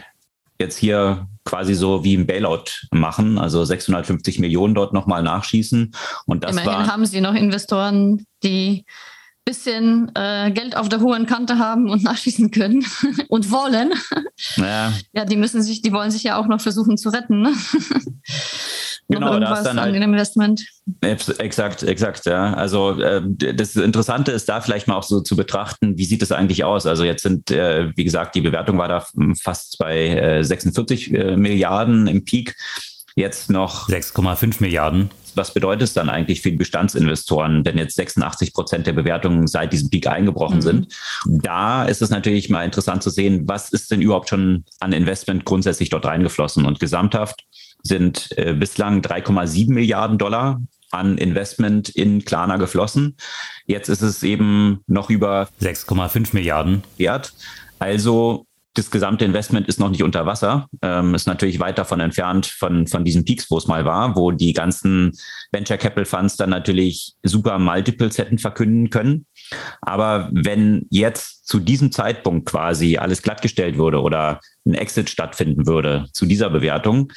jetzt hier quasi so wie ein Bailout machen, also 650 Millionen dort nochmal nachschießen. Und das Immerhin war, haben sie noch Investoren, die bisschen äh, Geld auf der hohen Kante haben und nachschießen können und wollen. Ja. ja, die müssen sich, die wollen sich ja auch noch versuchen zu retten. Ne? genau, das dann halt, Investment. Exakt, exakt, ja. Also äh, das Interessante ist da vielleicht mal auch so zu betrachten, wie sieht es eigentlich aus? Also jetzt sind, äh, wie gesagt, die Bewertung war da fast bei äh, 46 äh, Milliarden im Peak. Jetzt noch 6,5 Milliarden was bedeutet es dann eigentlich für die Bestandsinvestoren, wenn jetzt 86 Prozent der Bewertungen seit diesem Peak eingebrochen mhm. sind? Da ist es natürlich mal interessant zu sehen, was ist denn überhaupt schon an Investment grundsätzlich dort reingeflossen? Und gesamthaft sind äh, bislang 3,7 Milliarden Dollar an Investment in Klarna geflossen. Jetzt ist es eben noch über 6,5 Milliarden wert. Also das gesamte Investment ist noch nicht unter Wasser, ähm, ist natürlich weit davon entfernt von, von diesen Peaks, wo es mal war, wo die ganzen Venture Capital Funds dann natürlich super Multiples hätten verkünden können. Aber wenn jetzt zu diesem Zeitpunkt quasi alles glattgestellt würde oder ein Exit stattfinden würde zu dieser Bewertung,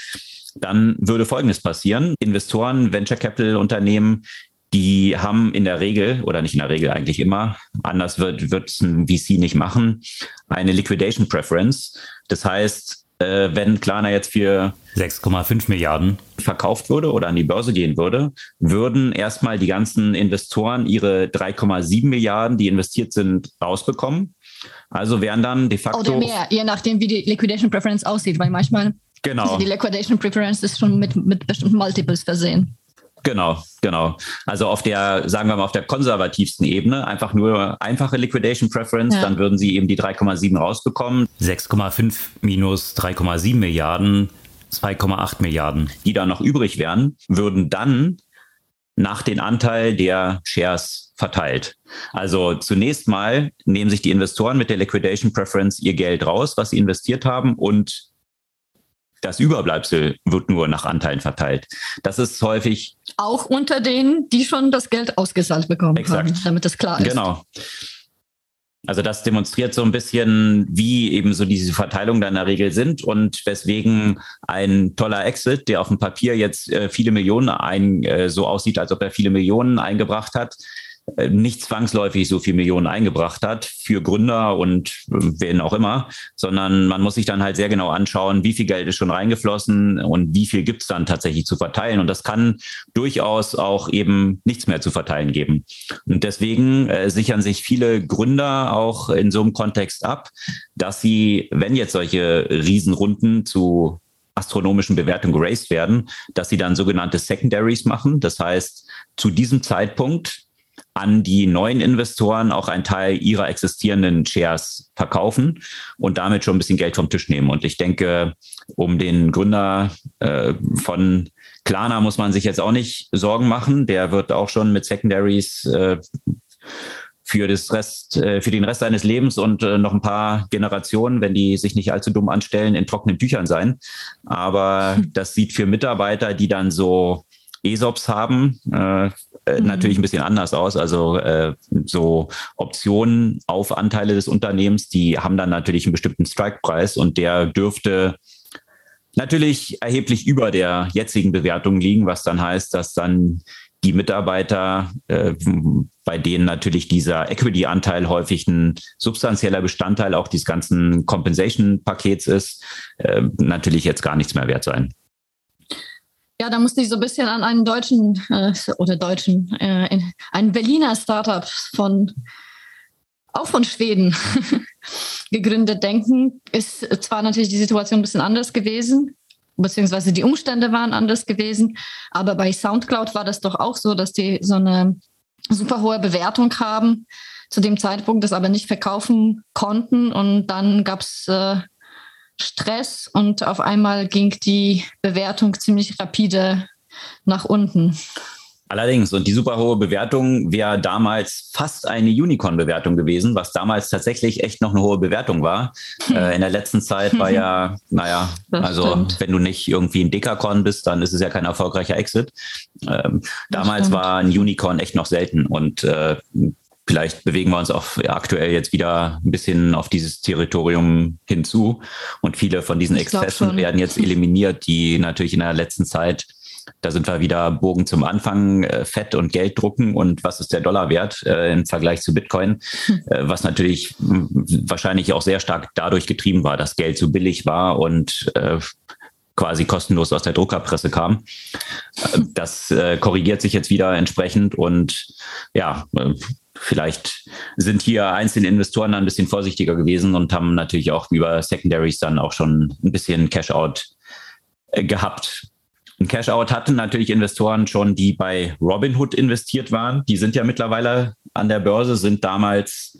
dann würde Folgendes passieren. Investoren, Venture Capital Unternehmen, die haben in der Regel, oder nicht in der Regel eigentlich immer, anders wird, wird es ein VC nicht machen, eine Liquidation Preference. Das heißt, äh, wenn Klarna jetzt für 6,5 Milliarden verkauft würde oder an die Börse gehen würde, würden erstmal die ganzen Investoren ihre 3,7 Milliarden, die investiert sind, rausbekommen. Also wären dann de facto. Oder mehr, je nachdem, wie die Liquidation Preference aussieht, weil manchmal genau. die Liquidation Preference ist schon mit, mit bestimmten Multiples versehen. Genau, genau. Also auf der, sagen wir mal, auf der konservativsten Ebene, einfach nur einfache Liquidation Preference, ja. dann würden sie eben die 3,7 rausbekommen. 6,5 minus 3,7 Milliarden, 2,8 Milliarden. Die da noch übrig wären, würden dann nach den Anteil der Shares verteilt. Also zunächst mal nehmen sich die Investoren mit der Liquidation Preference ihr Geld raus, was sie investiert haben und das Überbleibsel wird nur nach Anteilen verteilt. Das ist häufig. Auch unter denen, die schon das Geld ausgezahlt bekommen Exakt. haben, damit das klar ist. Genau. Also das demonstriert so ein bisschen, wie eben so diese Verteilungen dann in der Regel sind und weswegen ein toller Exit, der auf dem Papier jetzt äh, viele Millionen ein, äh, so aussieht, als ob er viele Millionen eingebracht hat, nicht zwangsläufig so viel Millionen eingebracht hat für Gründer und wen auch immer, sondern man muss sich dann halt sehr genau anschauen, wie viel Geld ist schon reingeflossen und wie viel gibt es dann tatsächlich zu verteilen. Und das kann durchaus auch eben nichts mehr zu verteilen geben. Und deswegen äh, sichern sich viele Gründer auch in so einem Kontext ab, dass sie, wenn jetzt solche Riesenrunden zu astronomischen Bewertungen geraced werden, dass sie dann sogenannte Secondaries machen. Das heißt, zu diesem Zeitpunkt an die neuen Investoren auch einen Teil ihrer existierenden Shares verkaufen und damit schon ein bisschen Geld vom Tisch nehmen. Und ich denke, um den Gründer äh, von Klarna muss man sich jetzt auch nicht Sorgen machen. Der wird auch schon mit Secondaries äh, für, das Rest, äh, für den Rest seines Lebens und äh, noch ein paar Generationen, wenn die sich nicht allzu dumm anstellen, in trockenen Tüchern sein. Aber das sieht für Mitarbeiter, die dann so ESOPs haben, äh, äh, mhm. natürlich ein bisschen anders aus. Also äh, so Optionen auf Anteile des Unternehmens, die haben dann natürlich einen bestimmten Strike-Preis und der dürfte natürlich erheblich über der jetzigen Bewertung liegen, was dann heißt, dass dann die Mitarbeiter, äh, bei denen natürlich dieser Equity-Anteil häufig ein substanzieller Bestandteil auch dieses ganzen Compensation-Pakets ist, äh, natürlich jetzt gar nichts mehr wert sein. Ja, da musste ich so ein bisschen an einen deutschen äh, oder deutschen, äh, einen Berliner Startup von auch von Schweden gegründet denken. Ist zwar natürlich die Situation ein bisschen anders gewesen, beziehungsweise die Umstände waren anders gewesen, aber bei SoundCloud war das doch auch so, dass die so eine super hohe Bewertung haben zu dem Zeitpunkt, das aber nicht verkaufen konnten und dann gab es äh, Stress und auf einmal ging die Bewertung ziemlich rapide nach unten. Allerdings, und die super hohe Bewertung wäre damals fast eine Unicorn-Bewertung gewesen, was damals tatsächlich echt noch eine hohe Bewertung war. Äh, in der letzten Zeit war ja, naja, das also stimmt. wenn du nicht irgendwie ein Dekakorn bist, dann ist es ja kein erfolgreicher Exit. Ähm, damals war ein Unicorn echt noch selten und äh, vielleicht bewegen wir uns auch aktuell jetzt wieder ein bisschen auf dieses Territorium hinzu. Und viele von diesen Exzessen werden jetzt eliminiert, die natürlich in der letzten Zeit da sind wir wieder Bogen zum Anfang, äh, Fett und Geld drucken und was ist der Dollar wert äh, im Vergleich zu Bitcoin, hm. äh, was natürlich wahrscheinlich auch sehr stark dadurch getrieben war, dass Geld so billig war und äh, quasi kostenlos aus der Druckerpresse kam. Äh, das korrigiert sich jetzt wieder entsprechend und ja, vielleicht sind hier einzelne Investoren ein bisschen vorsichtiger gewesen und haben natürlich auch über Secondaries dann auch schon ein bisschen Cash-out gehabt. Ein Cash-out hatten natürlich Investoren schon, die bei Robinhood investiert waren. Die sind ja mittlerweile an der Börse, sind damals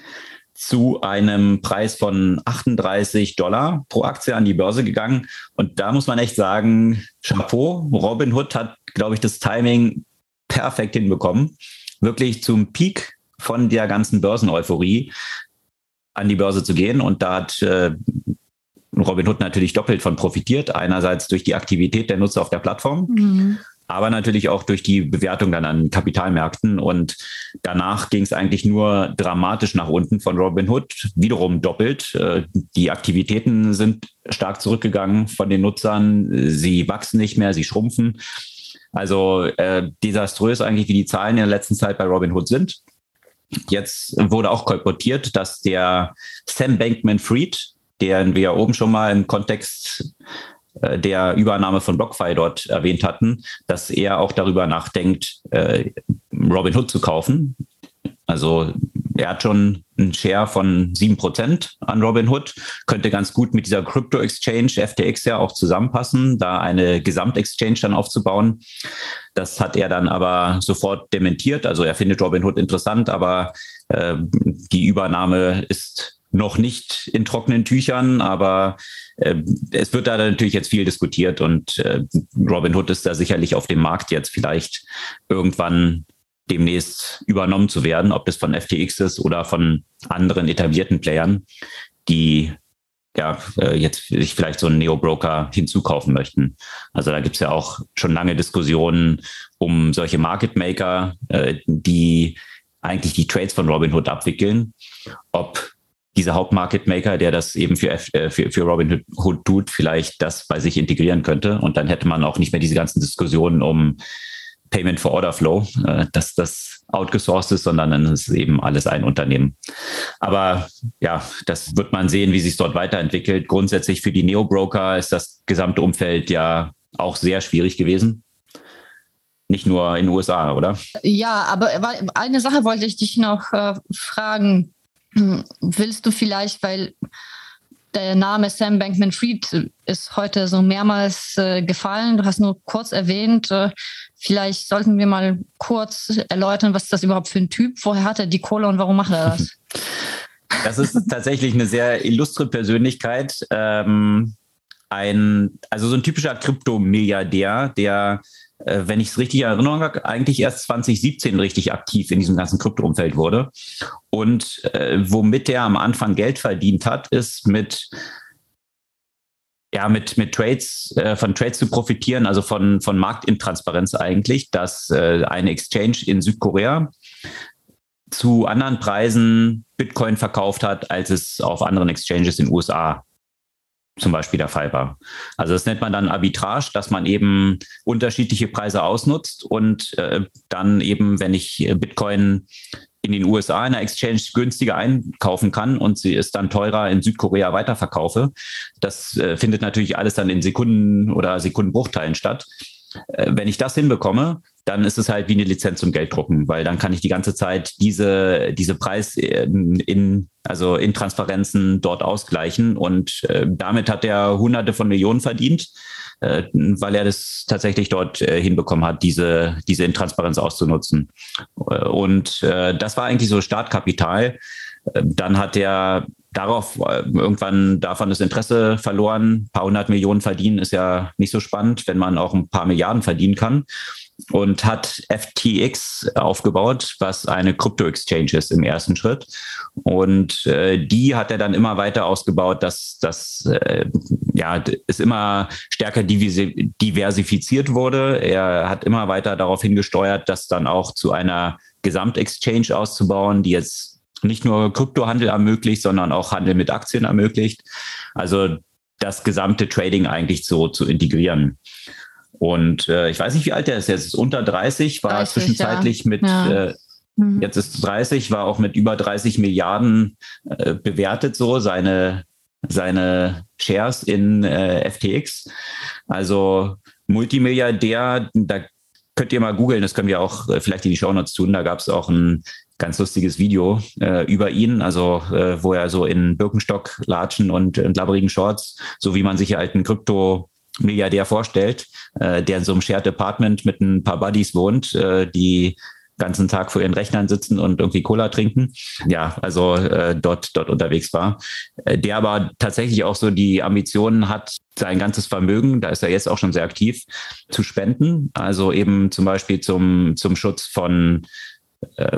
zu einem Preis von 38 Dollar pro Aktie an die Börse gegangen. Und da muss man echt sagen, Chapeau, Robinhood hat, glaube ich, das Timing perfekt hinbekommen. Wirklich zum Peak von der ganzen Börseneuphorie an die Börse zu gehen. Und da hat äh, Robin Hood natürlich doppelt von profitiert. Einerseits durch die Aktivität der Nutzer auf der Plattform. Mhm aber natürlich auch durch die Bewertung dann an Kapitalmärkten. Und danach ging es eigentlich nur dramatisch nach unten von Robinhood, wiederum doppelt. Äh, die Aktivitäten sind stark zurückgegangen von den Nutzern. Sie wachsen nicht mehr, sie schrumpfen. Also äh, desaströs eigentlich, wie die Zahlen in der letzten Zeit bei Robinhood sind. Jetzt wurde auch kolportiert, dass der Sam Bankman-Fried, den wir oben schon mal im Kontext äh, der Übernahme von BlockFi dort erwähnt hatten, dass er auch darüber nachdenkt, äh, Robinhood zu kaufen. Also er hat schon einen Share von sieben Prozent an Robinhood, könnte ganz gut mit dieser Crypto-Exchange FTX ja auch zusammenpassen, da eine Gesamtexchange dann aufzubauen. Das hat er dann aber sofort dementiert. Also er findet Robinhood interessant, aber äh, die Übernahme ist noch nicht in trockenen Tüchern, aber äh, es wird da natürlich jetzt viel diskutiert und äh, Robinhood ist da sicherlich auf dem Markt jetzt vielleicht irgendwann demnächst übernommen zu werden, ob das von FTX ist oder von anderen etablierten Playern, die ja, äh, jetzt sich vielleicht so einen Neo-Broker hinzukaufen möchten. Also da gibt es ja auch schon lange Diskussionen um solche Market Maker, äh, die eigentlich die Trades von Robinhood abwickeln, ob dieser Hauptmarket Maker, der das eben für, äh, für, für Robin Hood tut, vielleicht das bei sich integrieren könnte. Und dann hätte man auch nicht mehr diese ganzen Diskussionen um Payment for Order Flow, äh, dass das outgesourced ist, sondern dann ist eben alles ein Unternehmen. Aber ja, das wird man sehen, wie sich dort weiterentwickelt. Grundsätzlich für die Neo-Broker ist das gesamte Umfeld ja auch sehr schwierig gewesen. Nicht nur in den USA, oder? Ja, aber eine Sache wollte ich dich noch äh, fragen. Willst du vielleicht, weil der Name Sam Bankman Fried ist heute so mehrmals äh, gefallen, du hast nur kurz erwähnt, äh, vielleicht sollten wir mal kurz erläutern, was das überhaupt für ein Typ, woher hat er die Kohle und warum macht er das? Das ist tatsächlich eine sehr illustre Persönlichkeit. Ähm, ein, also so ein typischer Kryptomilliardär, der äh, wenn ich es richtig in Erinnerung habe, eigentlich erst 2017 richtig aktiv in diesem ganzen Krypto-Umfeld wurde. Und äh, womit er am Anfang Geld verdient hat, ist mit ja, mit, mit Trades, äh, von Trades zu profitieren, also von, von Marktintransparenz eigentlich, dass äh, eine Exchange in Südkorea zu anderen Preisen Bitcoin verkauft hat, als es auf anderen Exchanges in den USA zum Beispiel der Fall war. Also das nennt man dann Arbitrage, dass man eben unterschiedliche Preise ausnutzt und äh, dann eben, wenn ich Bitcoin in den USA in der Exchange günstiger einkaufen kann und sie ist dann teurer in Südkorea weiterverkaufe. Das äh, findet natürlich alles dann in Sekunden oder Sekundenbruchteilen statt. Äh, wenn ich das hinbekomme, dann ist es halt wie eine Lizenz zum Gelddrucken, weil dann kann ich die ganze Zeit diese, diese Preis in, also in Transparenzen dort ausgleichen und äh, damit hat er hunderte von Millionen verdient, äh, weil er das tatsächlich dort äh, hinbekommen hat, diese, diese Intransparenz auszunutzen. Äh, und äh, das war eigentlich so Startkapital. Dann hat er darauf irgendwann davon das Interesse verloren. Ein paar hundert Millionen verdienen ist ja nicht so spannend, wenn man auch ein paar Milliarden verdienen kann. Und hat FTX aufgebaut, was eine Krypto-Exchange ist im ersten Schritt. Und äh, die hat er dann immer weiter ausgebaut, dass das äh, ja, es immer stärker diversifiziert wurde. Er hat immer weiter darauf hingesteuert, das dann auch zu einer Gesamtexchange auszubauen, die jetzt nicht nur Kryptohandel ermöglicht, sondern auch Handel mit Aktien ermöglicht. Also das gesamte Trading eigentlich so zu integrieren. Und äh, ich weiß nicht, wie alt er ist. Jetzt ist unter 30, war 30, zwischenzeitlich ja. mit, ja. Äh, mhm. jetzt ist 30, war auch mit über 30 Milliarden äh, bewertet, so seine, seine Shares in äh, FTX. Also Multimilliardär, da könnt ihr mal googeln, das können wir auch äh, vielleicht in die Shownotes tun. Da gab es auch ein ganz lustiges Video äh, über ihn, also äh, wo er so in Birkenstock latschen und in labberigen Shorts, so wie man sich halt einen Krypto Milliardär vorstellt, äh, der in so einem Shared Apartment mit ein paar Buddies wohnt, äh, die ganzen Tag vor ihren Rechnern sitzen und irgendwie Cola trinken. Ja, also äh, dort, dort unterwegs war. Äh, der aber tatsächlich auch so die Ambitionen hat, sein ganzes Vermögen, da ist er jetzt auch schon sehr aktiv, zu spenden. Also eben zum Beispiel zum, zum Schutz von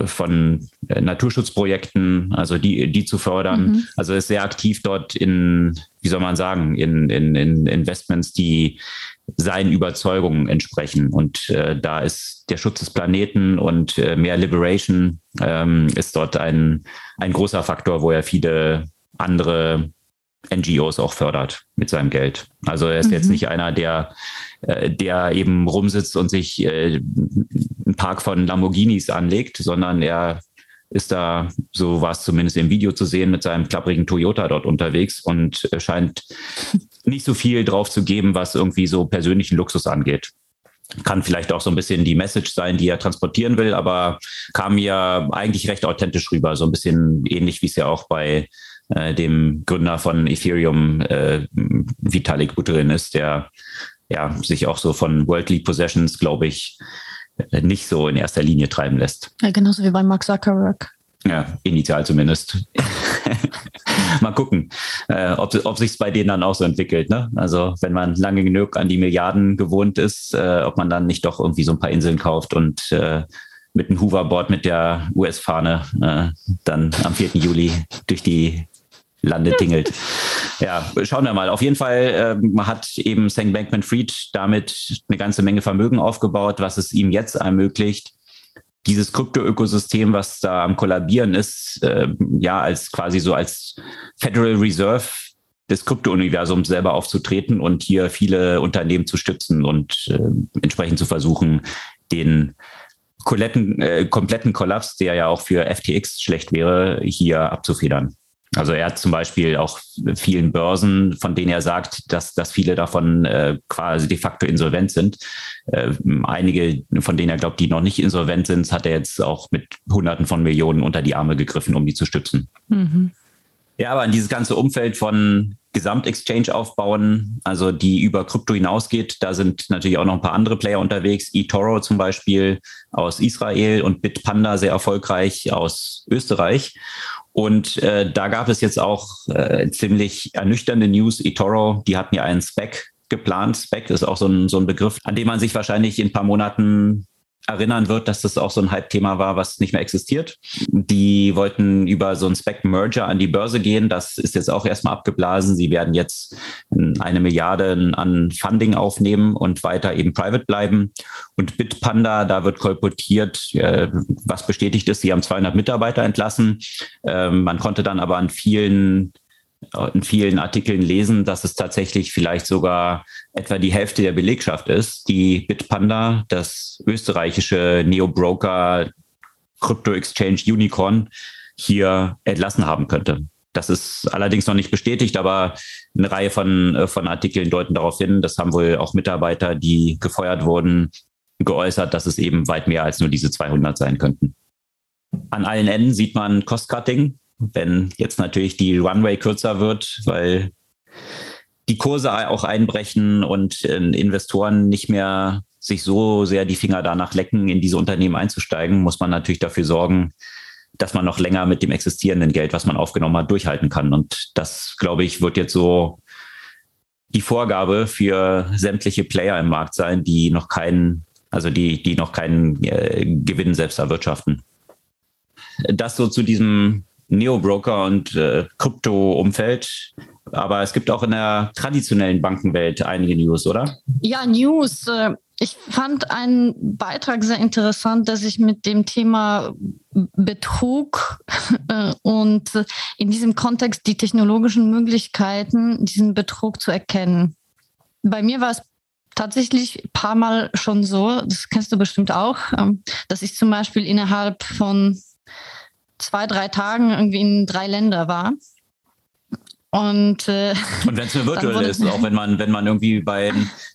von äh, Naturschutzprojekten, also die, die zu fördern. Mhm. Also ist sehr aktiv dort in, wie soll man sagen, in, in, in Investments, die seinen Überzeugungen entsprechen. Und äh, da ist der Schutz des Planeten und äh, mehr Liberation ähm, ist dort ein, ein großer Faktor, wo er viele andere NGOs auch fördert mit seinem Geld. Also er ist mhm. jetzt nicht einer, der, äh, der eben rumsitzt und sich äh, einen Park von Lamborghinis anlegt, sondern er ist da, so war es zumindest im Video zu sehen, mit seinem klapprigen Toyota dort unterwegs und scheint nicht so viel drauf zu geben, was irgendwie so persönlichen Luxus angeht. Kann vielleicht auch so ein bisschen die Message sein, die er transportieren will, aber kam mir eigentlich recht authentisch rüber. So ein bisschen ähnlich, wie es ja auch bei äh, dem Gründer von Ethereum, äh, Vitalik Buterin ist, der ja sich auch so von Worldly Possessions, glaube ich, äh, nicht so in erster Linie treiben lässt. Ja, genauso wie bei Mark Zuckerberg. Ja, initial zumindest. Mal gucken, äh, ob, ob sich bei denen dann auch so entwickelt. Ne? Also wenn man lange genug an die Milliarden gewohnt ist, äh, ob man dann nicht doch irgendwie so ein paar Inseln kauft und äh, mit einem Hoverboard mit der US-Fahne äh, dann am 4. Juli durch die Lande tingelt. Ja, schauen wir mal. Auf jeden Fall äh, hat eben Sam Bankman-Fried damit eine ganze Menge Vermögen aufgebaut, was es ihm jetzt ermöglicht, dieses Krypto-Ökosystem, was da am Kollabieren ist, äh, ja, als quasi so als Federal Reserve des Krypto-Universums selber aufzutreten und hier viele Unternehmen zu stützen und äh, entsprechend zu versuchen, den kompletten, äh, kompletten Kollaps, der ja auch für FTX schlecht wäre, hier abzufedern. Also er hat zum Beispiel auch vielen Börsen, von denen er sagt, dass, dass viele davon äh, quasi de facto insolvent sind. Äh, einige, von denen er glaubt, die noch nicht insolvent sind, hat er jetzt auch mit Hunderten von Millionen unter die Arme gegriffen, um die zu stützen. Mhm. Ja, aber in dieses ganze Umfeld von Gesamtexchange aufbauen, also die über Krypto hinausgeht, da sind natürlich auch noch ein paar andere Player unterwegs. eToro zum Beispiel aus Israel und Bitpanda sehr erfolgreich aus Österreich. Und äh, da gab es jetzt auch äh, ziemlich ernüchternde News. eToro, die hatten ja einen Spec geplant. Spec ist auch so ein, so ein Begriff, an dem man sich wahrscheinlich in ein paar Monaten erinnern wird, dass das auch so ein Hype-Thema war, was nicht mehr existiert. Die wollten über so ein Spec-Merger an die Börse gehen. Das ist jetzt auch erstmal abgeblasen. Sie werden jetzt eine Milliarde an Funding aufnehmen und weiter eben private bleiben. Und Bitpanda, da wird kolportiert, äh, was bestätigt ist, sie haben 200 Mitarbeiter entlassen. Ähm, man konnte dann aber an vielen in vielen Artikeln lesen, dass es tatsächlich vielleicht sogar etwa die Hälfte der Belegschaft ist, die Bitpanda, das österreichische Neo-Broker Crypto Exchange Unicorn, hier entlassen haben könnte. Das ist allerdings noch nicht bestätigt, aber eine Reihe von, äh, von Artikeln deuten darauf hin. Das haben wohl auch Mitarbeiter, die gefeuert wurden, geäußert, dass es eben weit mehr als nur diese 200 sein könnten. An allen Enden sieht man Cost-Cutting. Wenn jetzt natürlich die Runway kürzer wird, weil die Kurse auch einbrechen und äh, Investoren nicht mehr sich so sehr die Finger danach lecken, in diese Unternehmen einzusteigen, muss man natürlich dafür sorgen, dass man noch länger mit dem existierenden Geld, was man aufgenommen hat, durchhalten kann. Und das, glaube ich, wird jetzt so die Vorgabe für sämtliche Player im Markt sein, die noch kein Also die, die noch keinen äh, Gewinn selbst erwirtschaften. Das so zu diesem Neo-Broker und äh, Krypto-Umfeld. Aber es gibt auch in der traditionellen Bankenwelt einige News, oder? Ja, News. Äh, ich fand einen Beitrag sehr interessant, der sich mit dem Thema Betrug äh, und in diesem Kontext die technologischen Möglichkeiten, diesen Betrug zu erkennen. Bei mir war es tatsächlich ein paar Mal schon so, das kennst du bestimmt auch, ähm, dass ich zum Beispiel innerhalb von zwei, drei Tagen irgendwie in drei Länder war. Und, äh, und wenn es nur virtuell ist, auch wenn man, wenn man irgendwie bei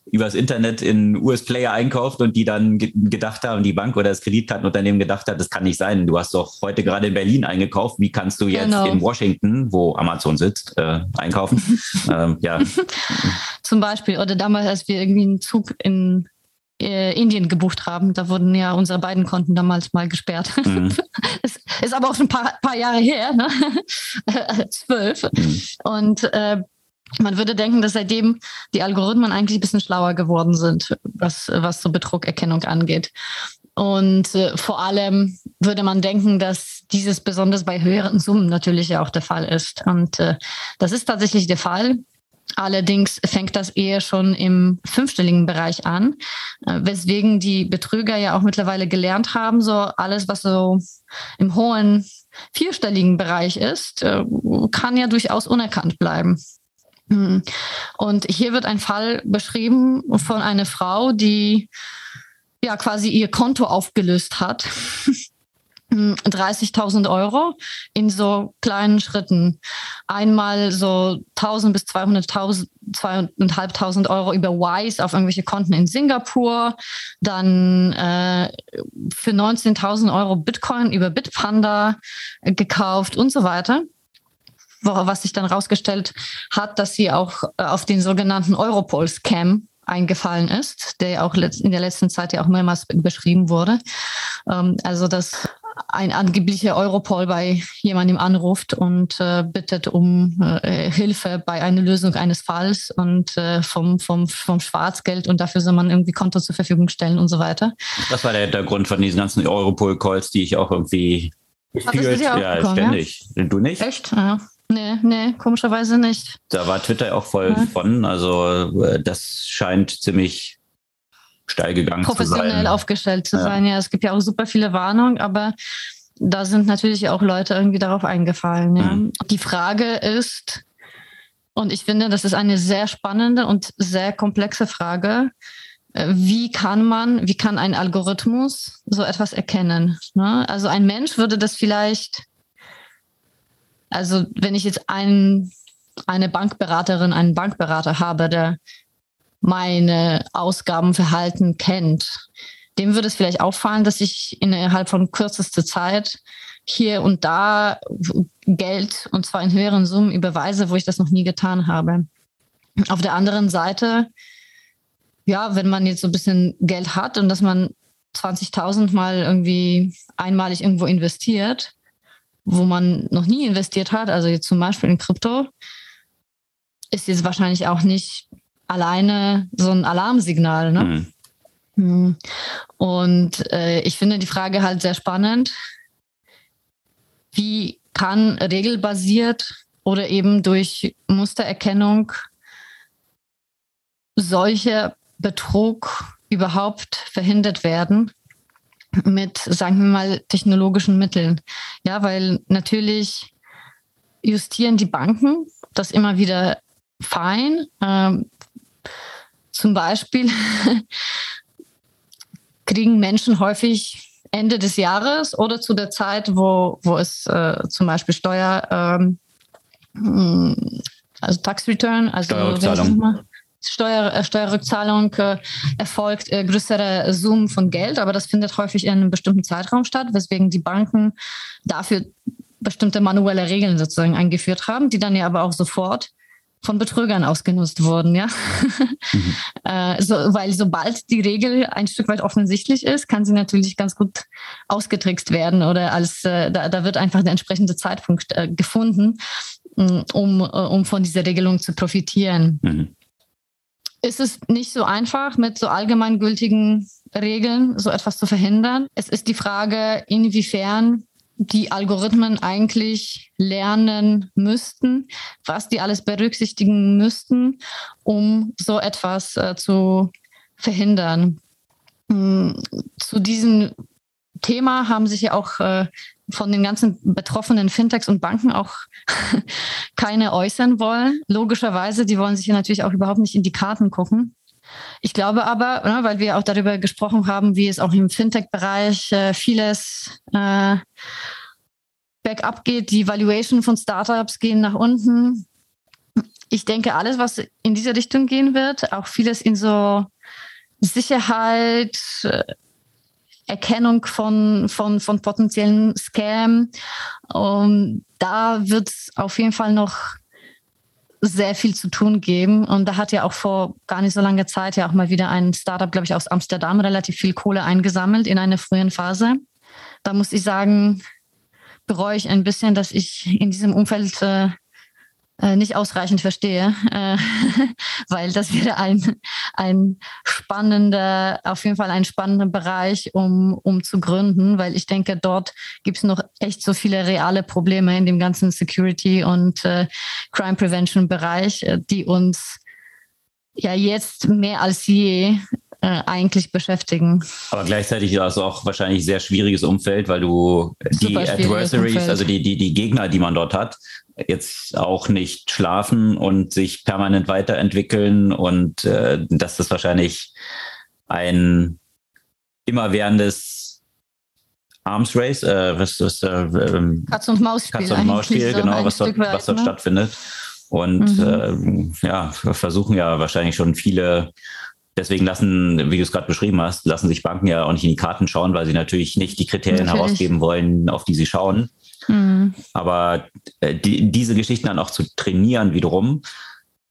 übers Internet in US-Player einkauft und die dann ge gedacht haben, die Bank oder das Kreditkartenunternehmen gedacht hat, das kann nicht sein. Du hast doch heute gerade in Berlin eingekauft. Wie kannst du jetzt genau. in Washington, wo Amazon sitzt, äh, einkaufen? ähm, ja. Zum Beispiel. Oder damals, als wir irgendwie einen Zug in äh, Indien gebucht haben. Da wurden ja unsere beiden Konten damals mal gesperrt. Mhm. ist, ist aber auch schon ein paar, paar Jahre her, ne? zwölf. Mhm. Und äh, man würde denken, dass seitdem die Algorithmen eigentlich ein bisschen schlauer geworden sind, was, was so Betrugerkennung angeht. Und äh, vor allem würde man denken, dass dieses besonders bei höheren Summen natürlich ja auch der Fall ist. Und äh, das ist tatsächlich der Fall. Allerdings fängt das eher schon im fünfstelligen Bereich an, äh, weswegen die Betrüger ja auch mittlerweile gelernt haben, so alles, was so im hohen vierstelligen Bereich ist, äh, kann ja durchaus unerkannt bleiben. Hm. Und hier wird ein Fall beschrieben von einer Frau, die ja quasi ihr Konto aufgelöst hat 30.000 Euro in so kleinen Schritten. Einmal so 1.000 bis 200.000, 2.500 Euro über Wise auf irgendwelche Konten in Singapur, dann äh, für 19.000 Euro Bitcoin über Bitpanda gekauft und so weiter was sich dann rausgestellt hat, dass sie auch äh, auf den sogenannten Europol-Scam eingefallen ist, der ja auch in der letzten Zeit ja auch mehrmals beschrieben wurde. Ähm, also dass ein angeblicher Europol bei jemandem anruft und äh, bittet um äh, Hilfe bei einer Lösung eines Falls und äh, vom, vom, vom Schwarzgeld und dafür soll man irgendwie Konto zur Verfügung stellen und so weiter. Das war der, der Grund von diesen ganzen Europol-Calls, die ich auch irgendwie führt. Ja, ständig. Ja? Du nicht? Echt? Ja. Nee, nee, komischerweise nicht. Da war Twitter auch voll ja. von. Also äh, das scheint ziemlich steil gegangen professionell zu sein. aufgestellt zu ja. sein. Ja, es gibt ja auch super viele Warnungen, aber da sind natürlich auch Leute irgendwie darauf eingefallen. Ja. Mhm. Die Frage ist, und ich finde, das ist eine sehr spannende und sehr komplexe Frage. Äh, wie kann man, wie kann ein Algorithmus so etwas erkennen? Ne? Also ein Mensch würde das vielleicht, also wenn ich jetzt ein, eine Bankberaterin, einen Bankberater habe, der meine Ausgabenverhalten kennt, dem würde es vielleicht auffallen, dass ich innerhalb von kürzester Zeit hier und da Geld und zwar in höheren Summen überweise, wo ich das noch nie getan habe. Auf der anderen Seite, ja, wenn man jetzt so ein bisschen Geld hat und dass man 20.000 mal irgendwie einmalig irgendwo investiert, wo man noch nie investiert hat, also jetzt zum Beispiel in Krypto, ist jetzt wahrscheinlich auch nicht alleine so ein Alarmsignal. Ne? Mhm. mhm. Und äh, ich finde die Frage halt sehr spannend. Wie kann regelbasiert oder eben durch Mustererkennung solcher Betrug überhaupt verhindert werden mit, sagen wir mal, technologischen Mitteln? Ja, weil natürlich justieren die Banken das immer wieder fein. Ähm, zum Beispiel kriegen Menschen häufig Ende des Jahres oder zu der Zeit, wo, wo es äh, zum Beispiel Steuer, ähm, hm, also Tax Return, also Steuerrückzahlung, Steuer, äh, Steuerrückzahlung äh, erfolgt äh, größere Summen von Geld, aber das findet häufig in einem bestimmten Zeitraum statt, weswegen die Banken dafür bestimmte manuelle Regeln sozusagen eingeführt haben, die dann ja aber auch sofort von Betrügern ausgenutzt wurden, ja. Mhm. äh, so, weil sobald die Regel ein Stück weit offensichtlich ist, kann sie natürlich ganz gut ausgetrickst werden oder als äh, da, da wird einfach der entsprechende Zeitpunkt äh, gefunden, mm, um, äh, um von dieser Regelung zu profitieren. Mhm. Ist es nicht so einfach mit so allgemeingültigen Regeln, so etwas zu verhindern. Es ist die Frage, inwiefern die Algorithmen eigentlich lernen müssten, was die alles berücksichtigen müssten, um so etwas äh, zu verhindern. Hm, zu diesem Thema haben sich ja auch äh, von den ganzen betroffenen Fintechs und Banken auch keine äußern wollen. Logischerweise, die wollen sich ja natürlich auch überhaupt nicht in die Karten gucken. Ich glaube aber, ne, weil wir auch darüber gesprochen haben, wie es auch im Fintech-Bereich äh, vieles äh, bergab geht, die Valuation von Startups gehen nach unten. Ich denke, alles, was in diese Richtung gehen wird, auch vieles in so Sicherheit, äh, Erkennung von, von, von potenziellen Scam. Um, da wird es auf jeden Fall noch sehr viel zu tun geben. Und da hat ja auch vor gar nicht so langer Zeit ja auch mal wieder ein Startup, glaube ich, aus Amsterdam relativ viel Kohle eingesammelt in einer frühen Phase. Da muss ich sagen, bereue ich ein bisschen, dass ich in diesem Umfeld äh, nicht ausreichend verstehe, äh, weil das wäre ein, ein spannender, auf jeden Fall ein spannender Bereich, um, um zu gründen, weil ich denke, dort gibt es noch echt so viele reale Probleme in dem ganzen Security und äh, Crime Prevention Bereich, äh, die uns ja jetzt mehr als je äh, eigentlich beschäftigen. Aber gleichzeitig ist das auch wahrscheinlich ein sehr schwieriges Umfeld, weil du die Adversaries, also die, die, die Gegner, die man dort hat, jetzt auch nicht schlafen und sich permanent weiterentwickeln und äh, dass das wahrscheinlich ein immerwährendes Arms Race, äh, was ist äh, ähm, Katz und Maus Spiel, Katz und Maus Spiel, so genau, was dort, was dort ne? stattfindet. Und mhm. äh, ja, versuchen ja wahrscheinlich schon viele Deswegen lassen, wie du es gerade beschrieben hast, lassen sich Banken ja auch nicht in die Karten schauen, weil sie natürlich nicht die Kriterien natürlich. herausgeben wollen, auf die sie schauen. Mhm. Aber äh, die, diese Geschichten dann auch zu trainieren wiederum,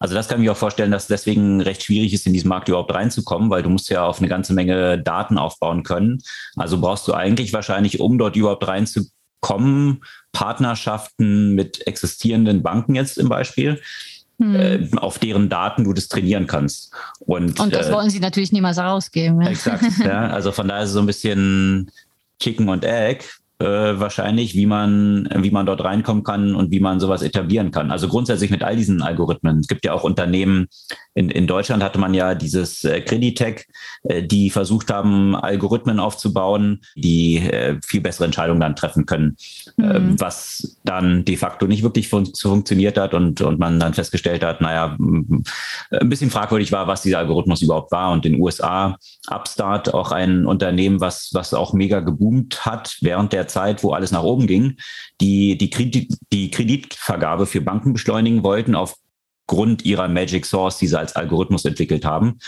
also das kann ich mir auch vorstellen, dass es deswegen recht schwierig ist, in diesen Markt überhaupt reinzukommen, weil du musst ja auf eine ganze Menge Daten aufbauen können. Also brauchst du eigentlich wahrscheinlich, um dort überhaupt reinzukommen, Partnerschaften mit existierenden Banken jetzt im Beispiel hm. äh, auf deren Daten du das trainieren kannst. Und, und das äh, wollen sie natürlich niemals herausgeben. Exakt, ja. Also von daher ist es so ein bisschen Chicken und Egg äh, wahrscheinlich, wie man, wie man dort reinkommen kann und wie man sowas etablieren kann. Also grundsätzlich mit all diesen Algorithmen. Es gibt ja auch Unternehmen, in, in Deutschland hatte man ja dieses äh, Creditec, äh, die versucht haben, Algorithmen aufzubauen, die äh, viel bessere Entscheidungen dann treffen können, äh, mhm. was dann de facto nicht wirklich fun funktioniert hat und, und man dann festgestellt hat, naja, ein bisschen fragwürdig war, was dieser Algorithmus überhaupt war. Und in den USA, Upstart, auch ein Unternehmen, was, was auch mega geboomt hat während der Zeit, wo alles nach oben ging, die die, Kredit, die Kreditvergabe für Banken beschleunigen wollten aufgrund ihrer Magic Source, die sie als Algorithmus entwickelt haben.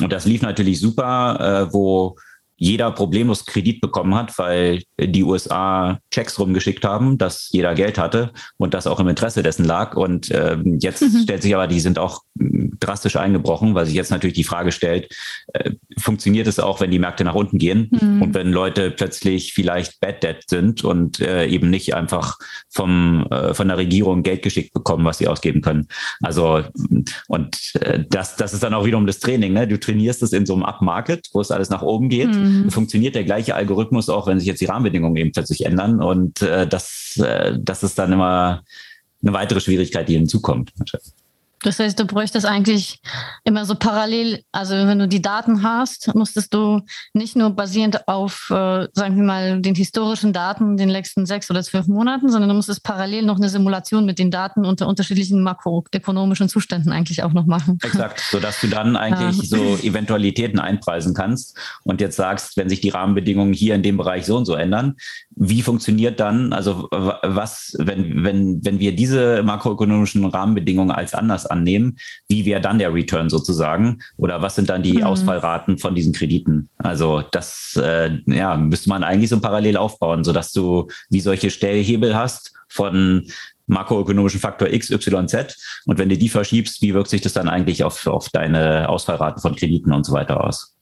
Und das lief natürlich super, äh, wo jeder problemlos Kredit bekommen hat, weil die USA Checks rumgeschickt haben, dass jeder Geld hatte und das auch im Interesse dessen lag. Und äh, jetzt mhm. stellt sich aber, die sind auch drastisch eingebrochen, weil sich jetzt natürlich die Frage stellt, äh, funktioniert es auch, wenn die Märkte nach unten gehen mhm. und wenn Leute plötzlich vielleicht Bad Debt sind und äh, eben nicht einfach vom, äh, von der Regierung Geld geschickt bekommen, was sie ausgeben können. Also und äh, das, das ist dann auch wiederum das Training. Ne? Du trainierst es in so einem Upmarket, wo es alles nach oben geht. Mhm mhm. funktioniert der gleiche Algorithmus auch, wenn sich jetzt die Rahmenbedingungen eben plötzlich ändern. Und äh, das, äh, das ist dann immer eine weitere Schwierigkeit, die hinzukommt. Das heißt, du bräuchtest eigentlich immer so parallel, also wenn du die Daten hast, musstest du nicht nur basierend auf, äh, sagen wir mal, den historischen Daten den letzten sechs oder zwölf Monaten, sondern du musstest parallel noch eine Simulation mit den Daten unter unterschiedlichen makroökonomischen Zuständen eigentlich auch noch machen. Exakt, sodass du dann eigentlich ja. so Eventualitäten einpreisen kannst und jetzt sagst, wenn sich die Rahmenbedingungen hier in dem Bereich so und so ändern, wie funktioniert dann, also was, wenn, wenn, wenn wir diese makroökonomischen Rahmenbedingungen als anders annehmen, wie wäre dann der Return sozusagen? Oder was sind dann die mhm. Ausfallraten von diesen Krediten? Also das äh, ja, müsste man eigentlich so parallel aufbauen, sodass du wie solche Stellhebel hast von makroökonomischen Faktor X, Y, Z. Und wenn du die verschiebst, wie wirkt sich das dann eigentlich auf, auf deine Ausfallraten von Krediten und so weiter aus?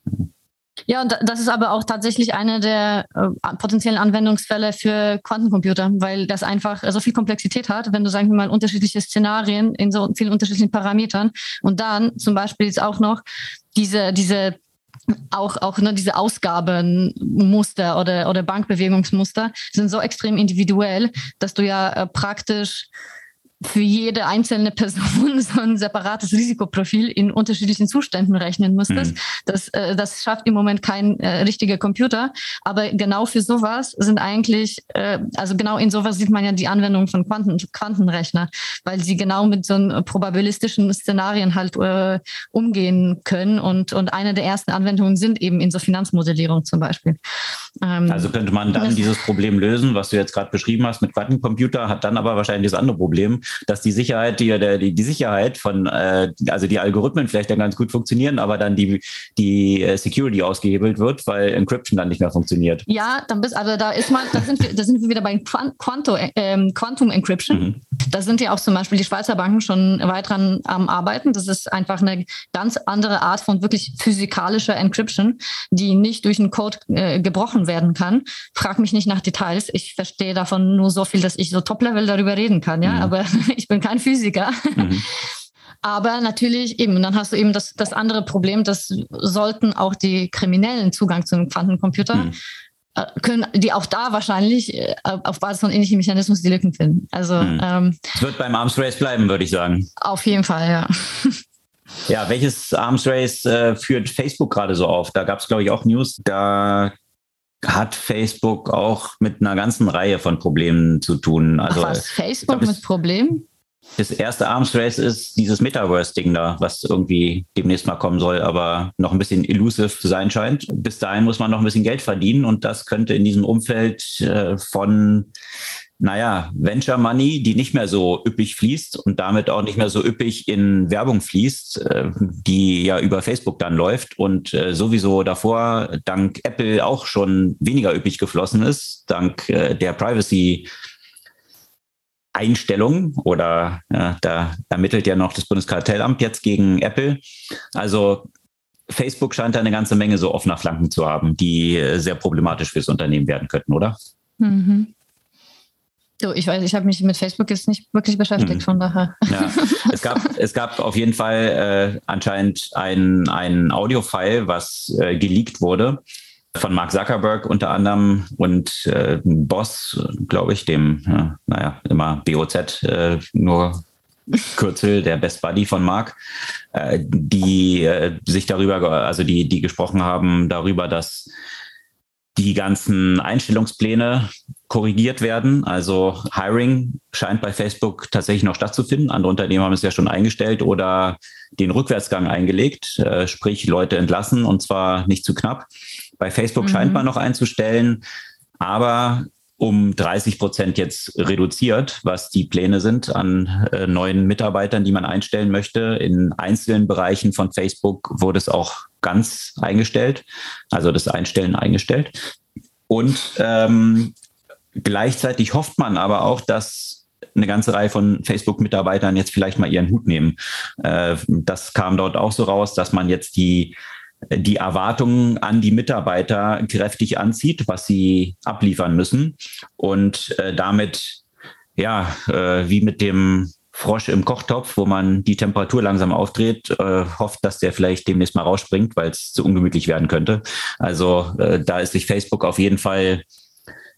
Ja, und das ist aber auch tatsächlich einer der äh, potenziellen Anwendungsfälle für Quantencomputer, weil das einfach so viel Komplexität hat, wenn du, sagen wir mal, unterschiedliche Szenarien in so vielen unterschiedlichen Parametern. Und dann zum Beispiel jetzt auch noch diese, diese auch, auch ne, diese Ausgabenmuster oder, oder Bankbewegungsmuster sind so extrem individuell, dass du ja äh, praktisch für jede einzelne Person so ein separates Risikoprofil in unterschiedlichen Zuständen rechnen müsstest. Mhm. Das, äh, das schafft im Moment kein äh, richtiger Computer. Aber genau für sowas sind eigentlich, äh, also genau in sowas sieht man ja die Anwendung von Quanten, Quantenrechner, weil sie genau mit so einem probabilistischen Szenarien halt äh, umgehen können. Und, und eine der ersten Anwendungen sind eben in so Finanzmodellierung zum Beispiel. Ähm, also könnte man dann dieses Problem lösen, was du jetzt gerade beschrieben hast mit Quantencomputer, hat dann aber wahrscheinlich das andere Problem, dass die Sicherheit, die, die, die Sicherheit von, äh, also die Algorithmen vielleicht dann ganz gut funktionieren, aber dann die, die äh, Security ausgehebelt wird, weil Encryption dann nicht mehr funktioniert. Ja, dann bist, also da ist man, da sind wir, da sind wir wieder bei Quanto, ähm, Quantum Encryption. Mhm. Da sind ja auch zum Beispiel die Schweizer Banken schon weit dran am Arbeiten. Das ist einfach eine ganz andere Art von wirklich physikalischer Encryption, die nicht durch einen Code äh, gebrochen werden kann. Frag mich nicht nach Details. Ich verstehe davon nur so viel, dass ich so Top-Level darüber reden kann, ja. Mhm. Aber ich bin kein Physiker. Mhm. Aber natürlich eben, dann hast du eben das, das andere Problem, dass sollten auch die Kriminellen Zugang zum Quantencomputer mhm. Äh, können die auch da wahrscheinlich äh, auf Basis von ähnlichen Mechanismus die Lücken finden. Also mhm. ähm, es wird beim Arms Race bleiben, würde ich sagen. Auf jeden Fall, ja. Ja, welches Arms Race äh, führt Facebook gerade so auf? Da gab es, glaube ich, auch News. Da hat Facebook auch mit einer ganzen Reihe von Problemen zu tun. Also, Ach was, Facebook glaub, mit Problemen? Das erste Arms Race ist dieses Metaverse-Ding da, was irgendwie demnächst mal kommen soll, aber noch ein bisschen elusive zu sein scheint. Bis dahin muss man noch ein bisschen Geld verdienen und das könnte in diesem Umfeld äh, von naja, Venture Money, die nicht mehr so üppig fließt und damit auch nicht mehr so üppig in Werbung fließt, äh, die ja über Facebook dann läuft und äh, sowieso davor dank Apple auch schon weniger üppig geflossen ist, dank äh, der Privacy Einstellung oder ja, da ermittelt ja noch das Bundeskartellamt jetzt gegen Apple. Also Facebook scheint da eine ganze Menge so offener Flanken zu haben, die sehr problematisch fürs Unternehmen werden könnten, oder? Mhm. So, ich weiß, ich habe mich mit Facebook jetzt nicht wirklich beschäftigt, mhm. von daher. Ja, es gab, es gab auf jeden Fall äh, anscheinend ein, ein Audio-File, was äh, geleakt wurde von Mark Zuckerberg unter anderem und äh, Boss, glaube ich, dem, ja, naja, immer BOZ, äh, nur Kürzel, der Best Buddy von Mark, äh, die äh, sich darüber, also die, die gesprochen haben darüber, dass die ganzen Einstellungspläne korrigiert werden. Also Hiring scheint bei Facebook tatsächlich noch stattzufinden. Andere Unternehmen haben es ja schon eingestellt oder den Rückwärtsgang eingelegt, äh, sprich Leute entlassen und zwar nicht zu knapp. Bei Facebook mhm. scheint man noch einzustellen, aber um 30 Prozent jetzt reduziert, was die Pläne sind an äh, neuen Mitarbeitern, die man einstellen möchte. In einzelnen Bereichen von Facebook wurde es auch ganz eingestellt, also das Einstellen eingestellt. Und ähm, gleichzeitig hofft man aber auch, dass eine ganze Reihe von Facebook-Mitarbeitern jetzt vielleicht mal ihren Hut nehmen. Äh, das kam dort auch so raus, dass man jetzt die die Erwartungen an die Mitarbeiter kräftig anzieht, was sie abliefern müssen und äh, damit ja äh, wie mit dem Frosch im Kochtopf, wo man die Temperatur langsam aufdreht, äh, hofft, dass der vielleicht demnächst mal rausspringt, weil es zu ungemütlich werden könnte. Also äh, da ist sich Facebook auf jeden Fall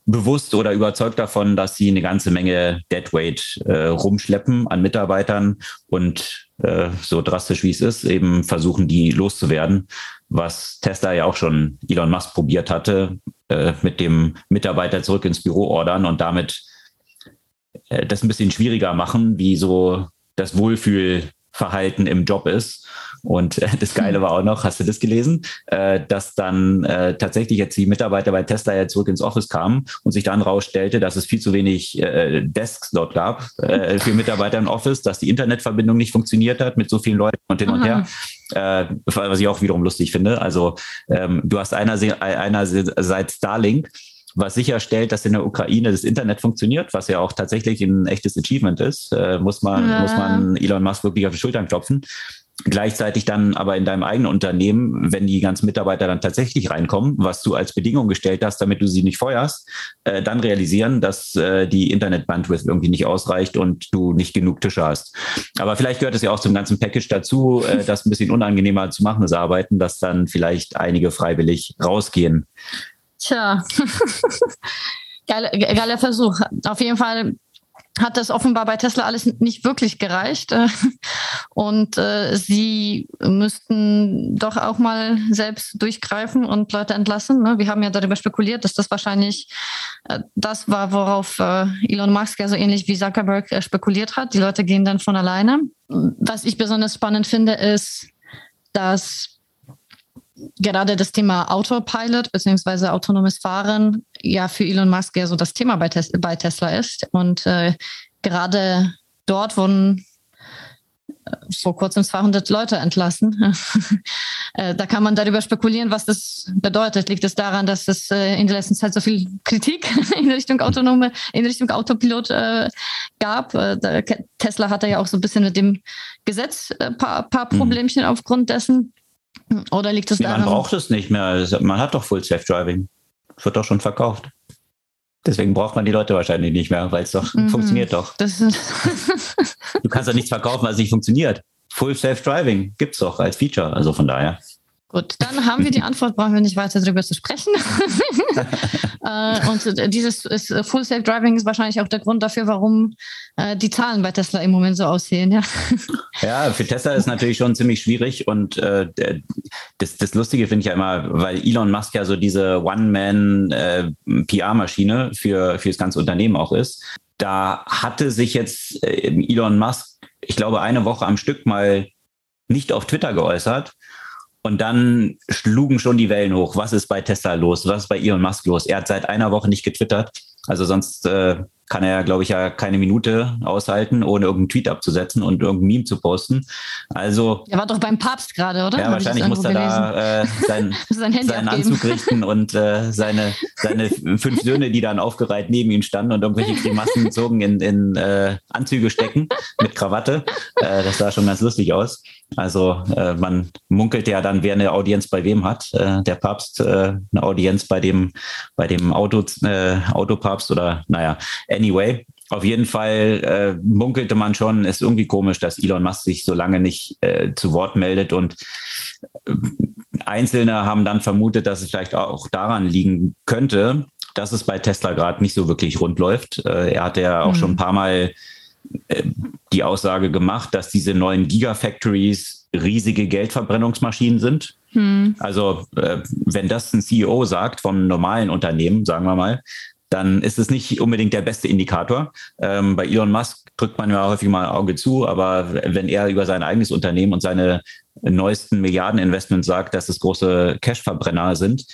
bewusst oder überzeugt davon, dass sie eine ganze Menge Deadweight äh, rumschleppen an Mitarbeitern und äh, so drastisch wie es ist, eben versuchen, die loszuwerden, was Tesla ja auch schon Elon Musk probiert hatte, äh, mit dem Mitarbeiter zurück ins Büro ordern und damit äh, das ein bisschen schwieriger machen, wie so das Wohlfühlverhalten im Job ist. Und äh, das Geile war auch noch, hast du das gelesen, äh, dass dann äh, tatsächlich jetzt die Mitarbeiter bei Tesla ja zurück ins Office kamen und sich dann rausstellte, dass es viel zu wenig Desks dort gab für Mitarbeiter im Office, dass die Internetverbindung nicht funktioniert hat mit so vielen Leuten und hin und her. Äh, was ich auch wiederum lustig finde. Also ähm, du hast einerseits, einerseits Starlink, was sicherstellt, dass in der Ukraine das Internet funktioniert, was ja auch tatsächlich ein echtes Achievement ist, äh, muss man, ja. muss man Elon Musk wirklich auf die Schultern klopfen. Gleichzeitig dann aber in deinem eigenen Unternehmen, wenn die ganzen Mitarbeiter dann tatsächlich reinkommen, was du als Bedingung gestellt hast, damit du sie nicht feuerst, äh, dann realisieren, dass äh, die Internetbandwidth irgendwie nicht ausreicht und du nicht genug Tische hast. Aber vielleicht gehört es ja auch zum ganzen Package dazu, äh, das ein bisschen unangenehmer zu machen, das Arbeiten, dass dann vielleicht einige freiwillig rausgehen. Tja, geiler, geiler Versuch. Auf jeden Fall hat das offenbar bei Tesla alles nicht wirklich gereicht. Und äh, sie müssten doch auch mal selbst durchgreifen und Leute entlassen. Ne? Wir haben ja darüber spekuliert, dass das wahrscheinlich äh, das war, worauf äh, Elon Musk ja so ähnlich wie Zuckerberg äh, spekuliert hat. Die Leute gehen dann von alleine. Was ich besonders spannend finde, ist, dass gerade das Thema Autopilot bzw. autonomes Fahren ja für Elon Musk ja so das Thema bei, Tes bei Tesla ist. Und äh, gerade dort wurden äh, vor kurzem 200 Leute entlassen. Äh, da kann man darüber spekulieren, was das bedeutet. Liegt es daran, dass es äh, in der letzten Zeit so viel Kritik in Richtung autonome, in Richtung Autopilot gab? Tesla hatte ja auch so ein bisschen mit dem Gesetz ein paar, paar mhm. Problemchen aufgrund dessen. Oder liegt es daran? Man braucht es nicht mehr. Man hat doch Full Safe Driving. Es wird doch schon verkauft. Deswegen braucht man die Leute wahrscheinlich nicht mehr, weil es doch mhm. funktioniert doch. du kannst doch nichts verkaufen, was nicht funktioniert. Full Safe Driving gibt es doch als Feature. Also von daher. Gut, dann haben wir die Antwort, brauchen wir nicht weiter darüber zu sprechen. Äh, und dieses ist, Full Safe Driving ist wahrscheinlich auch der Grund dafür, warum äh, die Zahlen bei Tesla im Moment so aussehen. Ja, ja für Tesla ist natürlich schon ziemlich schwierig und äh, das, das Lustige finde ich ja immer, weil Elon Musk ja so diese One-Man-PR-Maschine für, für das ganze Unternehmen auch ist. Da hatte sich jetzt Elon Musk, ich glaube, eine Woche am Stück mal nicht auf Twitter geäußert und dann schlugen schon die Wellen hoch. Was ist bei Tesla los? Was ist bei Elon Musk los? Er hat seit einer Woche nicht getwittert. Also sonst äh, kann er, glaube ich, ja keine Minute aushalten, ohne irgendeinen Tweet abzusetzen und irgendein Meme zu posten. Also. Er war doch beim Papst gerade, oder? Ja, wahrscheinlich muss er da äh, sein, sein seinen abgeben. Anzug richten und äh, seine, seine fünf Söhne, die dann aufgereiht neben ihm standen und irgendwelche Grimassen zogen, in, in äh, Anzüge stecken mit Krawatte. Äh, das sah schon ganz lustig aus. Also äh, man munkelt ja dann, wer eine Audienz bei wem hat. Äh, der Papst äh, eine Audienz bei dem, bei dem Auto, äh, Autopapst oder naja, anyway. Auf jeden Fall äh, munkelte man schon, ist irgendwie komisch, dass Elon Musk sich so lange nicht äh, zu Wort meldet und Einzelne haben dann vermutet, dass es vielleicht auch daran liegen könnte, dass es bei Tesla gerade nicht so wirklich rund läuft. Er hatte ja auch mhm. schon ein paar Mal die Aussage gemacht, dass diese neuen Gigafactories riesige Geldverbrennungsmaschinen sind. Hm. Also äh, wenn das ein CEO sagt vom normalen Unternehmen, sagen wir mal, dann ist es nicht unbedingt der beste Indikator. Ähm, bei Elon Musk drückt man ja häufig mal ein Auge zu, aber wenn er über sein eigenes Unternehmen und seine neuesten Milliardeninvestments sagt, dass es große Cashverbrenner sind,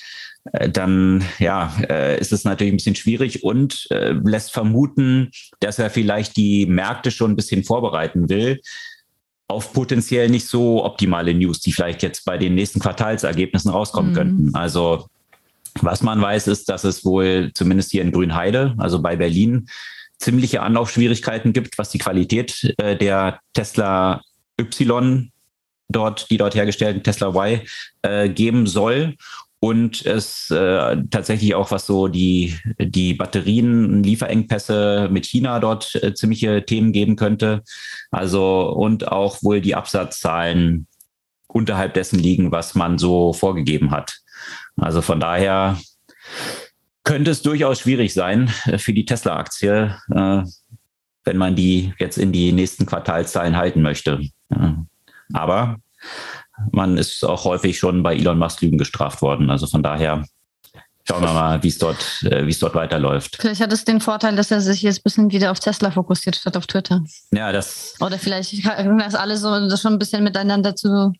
dann ja, äh, ist es natürlich ein bisschen schwierig und äh, lässt vermuten, dass er vielleicht die Märkte schon ein bisschen vorbereiten will auf potenziell nicht so optimale News, die vielleicht jetzt bei den nächsten Quartalsergebnissen rauskommen mhm. könnten. Also was man weiß, ist, dass es wohl zumindest hier in Grünheide, also bei Berlin, ziemliche Anlaufschwierigkeiten gibt, was die Qualität äh, der Tesla Y dort, die dort hergestellten Tesla Y äh, geben soll und es äh, tatsächlich auch, was so die, die Batterien, Lieferengpässe mit China dort äh, ziemliche Themen geben könnte. Also und auch wohl die Absatzzahlen unterhalb dessen liegen, was man so vorgegeben hat. Also von daher könnte es durchaus schwierig sein äh, für die Tesla-Aktie, äh, wenn man die jetzt in die nächsten Quartalszahlen halten möchte. Aber man ist auch häufig schon bei Elon Musk Lügen gestraft worden. Also von daher schauen wir mal, wie es dort, äh, es dort weiterläuft. Vielleicht hat es den Vorteil, dass er sich jetzt ein bisschen wieder auf Tesla fokussiert statt auf Twitter. Ja, das. Oder vielleicht hängt das alles so das schon ein bisschen miteinander zu,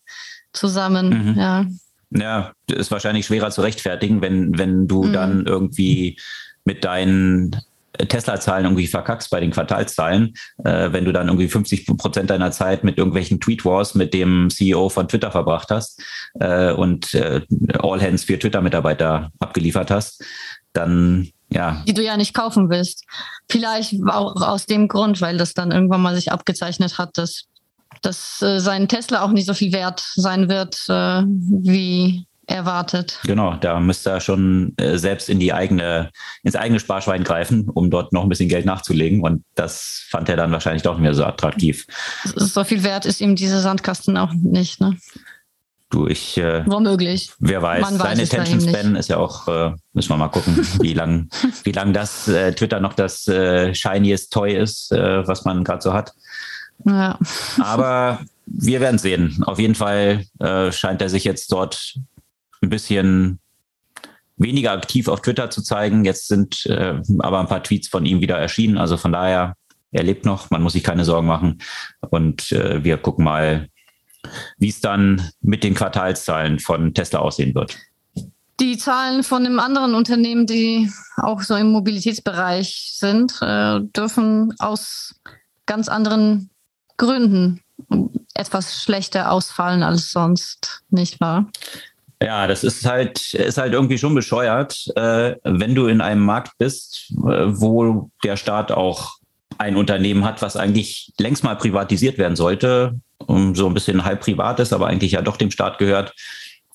zusammen. Mhm. Ja. Ja, ist wahrscheinlich schwerer zu rechtfertigen, wenn, wenn du mhm. dann irgendwie mit deinen Tesla-Zahlen irgendwie verkackst bei den Quartalszahlen, äh, wenn du dann irgendwie 50 Prozent deiner Zeit mit irgendwelchen Tweet-Wars mit dem CEO von Twitter verbracht hast äh, und äh, All Hands für Twitter-Mitarbeiter abgeliefert hast, dann ja. Die du ja nicht kaufen willst. Vielleicht auch aus dem Grund, weil das dann irgendwann mal sich abgezeichnet hat, dass dass äh, sein Tesla auch nicht so viel wert sein wird, äh, wie erwartet. Genau, da müsste er schon äh, selbst in die eigene, ins eigene Sparschwein greifen, um dort noch ein bisschen Geld nachzulegen. Und das fand er dann wahrscheinlich doch nicht mehr so attraktiv. So viel wert ist ihm dieser Sandkasten auch nicht, ne? Du, ich. Äh, Womöglich. Wer weiß. Man Seine Attention Span ist ja auch, äh, müssen wir mal gucken, wie lang, wie lang das äh, Twitter noch das äh, shiniest Toy ist, äh, was man gerade so hat. Ja. Aber wir werden sehen. Auf jeden Fall äh, scheint er sich jetzt dort ein bisschen weniger aktiv auf Twitter zu zeigen. Jetzt sind äh, aber ein paar Tweets von ihm wieder erschienen. Also von daher, er lebt noch, man muss sich keine Sorgen machen. Und äh, wir gucken mal, wie es dann mit den Quartalszahlen von Tesla aussehen wird. Die Zahlen von einem anderen Unternehmen, die auch so im Mobilitätsbereich sind, äh, dürfen aus ganz anderen Gründen etwas schlechter ausfallen als sonst, nicht wahr? Ja, das ist halt, ist halt irgendwie schon bescheuert, äh, wenn du in einem Markt bist, äh, wo der Staat auch ein Unternehmen hat, was eigentlich längst mal privatisiert werden sollte, um so ein bisschen halb privat ist, aber eigentlich ja doch dem Staat gehört.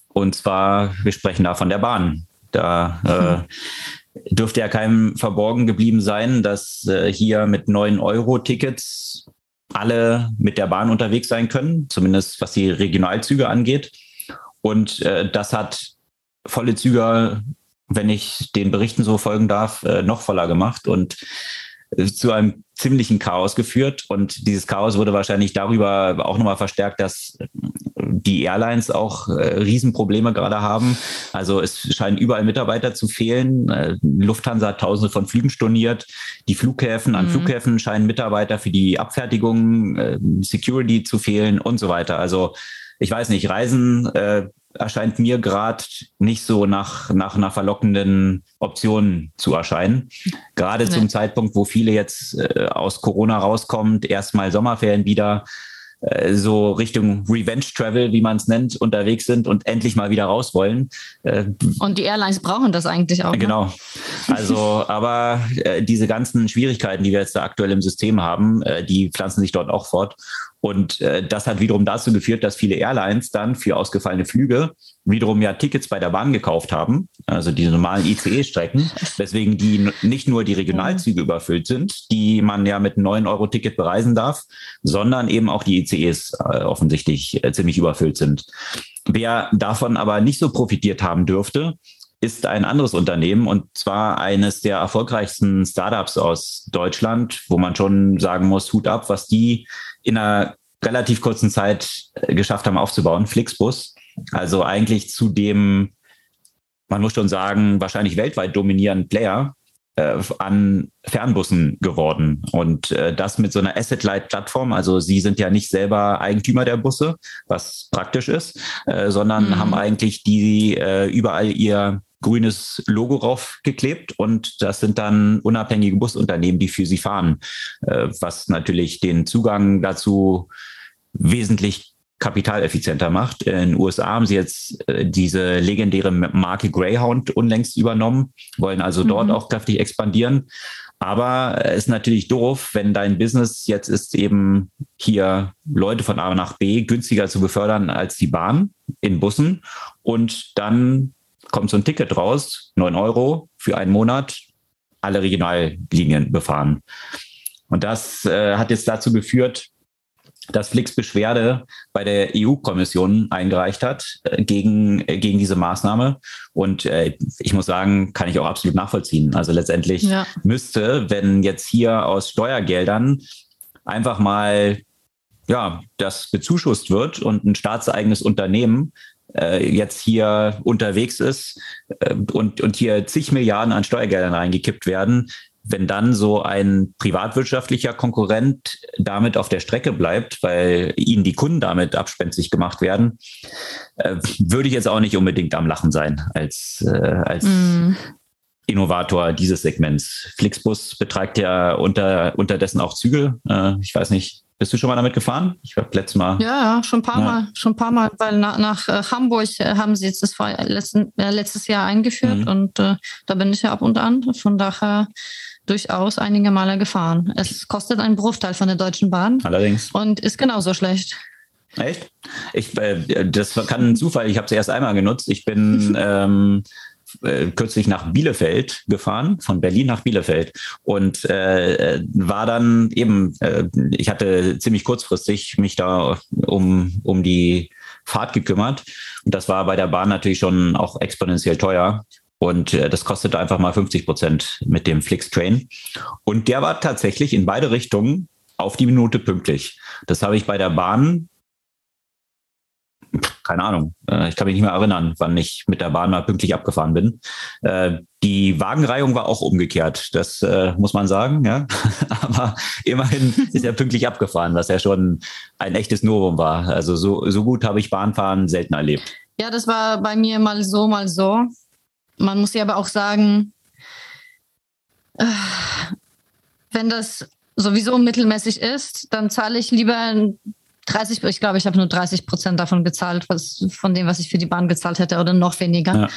Und zwar, wir sprechen da von der Bahn. Da äh, dürfte ja keinem verborgen geblieben sein, dass äh, hier mit 9-Euro-Tickets alle mit der Bahn unterwegs sein können, zumindest was die Regionalzüge angeht. Und äh, das hat volle Züge, wenn ich den Berichten so folgen darf, äh, noch voller gemacht und äh, zu einem ziemlichen Chaos geführt. Und dieses Chaos wurde wahrscheinlich darüber auch nochmal verstärkt, dass die Airlines auch äh, Riesenprobleme gerade haben. Also es scheinen überall Mitarbeiter zu fehlen. Äh, Lufthansa hat tausende von Flügen storniert. Die Flughäfen, an mhm. Flughäfen scheinen Mitarbeiter für die Abfertigung, äh, Security zu fehlen und so weiter. Also ich weiß nicht, Reisen äh, erscheint mir gerade nicht so nach, nach einer verlockenden Option zu erscheinen. Gerade nee. zum Zeitpunkt, wo viele jetzt äh, aus Corona rauskommen, erstmal Sommerferien wieder äh, so Richtung Revenge Travel, wie man es nennt, unterwegs sind und endlich mal wieder raus wollen. Äh, und die Airlines brauchen das eigentlich auch. Ne? Genau. Also, aber äh, diese ganzen Schwierigkeiten, die wir jetzt da aktuell im System haben, äh, die pflanzen sich dort auch fort. Und äh, das hat wiederum dazu geführt, dass viele Airlines dann für ausgefallene Flüge wiederum ja Tickets bei der Bahn gekauft haben, also die normalen ICE-Strecken, weswegen die nicht nur die Regionalzüge überfüllt sind, die man ja mit einem 9-Euro-Ticket bereisen darf, sondern eben auch die ICEs äh, offensichtlich äh, ziemlich überfüllt sind. Wer davon aber nicht so profitiert haben dürfte, ist ein anderes Unternehmen und zwar eines der erfolgreichsten Startups aus Deutschland, wo man schon sagen muss, Hut ab, was die in einer relativ kurzen Zeit äh, geschafft haben aufzubauen, Flixbus. Also eigentlich zu dem, man muss schon sagen, wahrscheinlich weltweit dominierenden Player äh, an Fernbussen geworden. Und äh, das mit so einer Asset-Light-Plattform. Also sie sind ja nicht selber Eigentümer der Busse, was praktisch ist, äh, sondern mhm. haben eigentlich die äh, überall ihr grünes Logo raufgeklebt und das sind dann unabhängige Busunternehmen, die für sie fahren, äh, was natürlich den Zugang dazu wesentlich kapitaleffizienter macht. In den USA haben sie jetzt äh, diese legendäre Marke Greyhound unlängst übernommen, wollen also dort mhm. auch kräftig expandieren. Aber es ist natürlich doof, wenn dein Business jetzt ist, eben hier Leute von A nach B günstiger zu befördern als die Bahn in Bussen und dann kommt so ein Ticket raus, neun Euro für einen Monat, alle Regionallinien befahren. Und das äh, hat jetzt dazu geführt, dass Flix Beschwerde bei der EU-Kommission eingereicht hat äh, gegen, äh, gegen diese Maßnahme. Und äh, ich muss sagen, kann ich auch absolut nachvollziehen. Also letztendlich ja. müsste, wenn jetzt hier aus Steuergeldern einfach mal ja, das bezuschusst wird und ein staatseigenes Unternehmen äh, jetzt hier unterwegs ist äh, und, und hier zig Milliarden an Steuergeldern reingekippt werden, wenn dann so ein privatwirtschaftlicher Konkurrent damit auf der Strecke bleibt, weil ihnen die Kunden damit abspenstig gemacht werden, äh, würde ich jetzt auch nicht unbedingt am Lachen sein als, äh, als mm. Innovator dieses Segments. Flixbus betreibt ja unter, unterdessen auch Züge. Äh, ich weiß nicht, bist du schon mal damit gefahren? Ich habe letztes Mal. Ja, schon ein paar ja. Mal, schon ein paar Mal, weil nach, nach äh, Hamburg äh, haben sie jetzt das letzten, äh, letztes Jahr eingeführt mhm. und äh, da bin ich ja ab und an. Von daher durchaus einige Male gefahren. Es kostet einen Bruchteil von der Deutschen Bahn. Allerdings. Und ist genauso schlecht. Echt? Ich, äh, das kann ein Zufall. Ich habe es erst einmal genutzt. Ich bin ähm, äh, kürzlich nach Bielefeld gefahren, von Berlin nach Bielefeld und äh, war dann eben, äh, ich hatte ziemlich kurzfristig mich da um, um die Fahrt gekümmert und das war bei der Bahn natürlich schon auch exponentiell teuer. Und äh, das kostete einfach mal 50 Prozent mit dem Flix-Train. Und der war tatsächlich in beide Richtungen auf die Minute pünktlich. Das habe ich bei der Bahn keine Ahnung, äh, ich kann mich nicht mehr erinnern, wann ich mit der Bahn mal pünktlich abgefahren bin. Äh, die Wagenreihung war auch umgekehrt, das äh, muss man sagen, ja. Aber immerhin ist er pünktlich abgefahren, was ja schon ein echtes Novum war. Also so, so gut habe ich Bahnfahren selten erlebt. Ja, das war bei mir mal so, mal so. Man muss ja aber auch sagen, wenn das sowieso mittelmäßig ist, dann zahle ich lieber 30, ich glaube, ich habe nur 30 Prozent davon gezahlt, was, von dem, was ich für die Bahn gezahlt hätte oder noch weniger.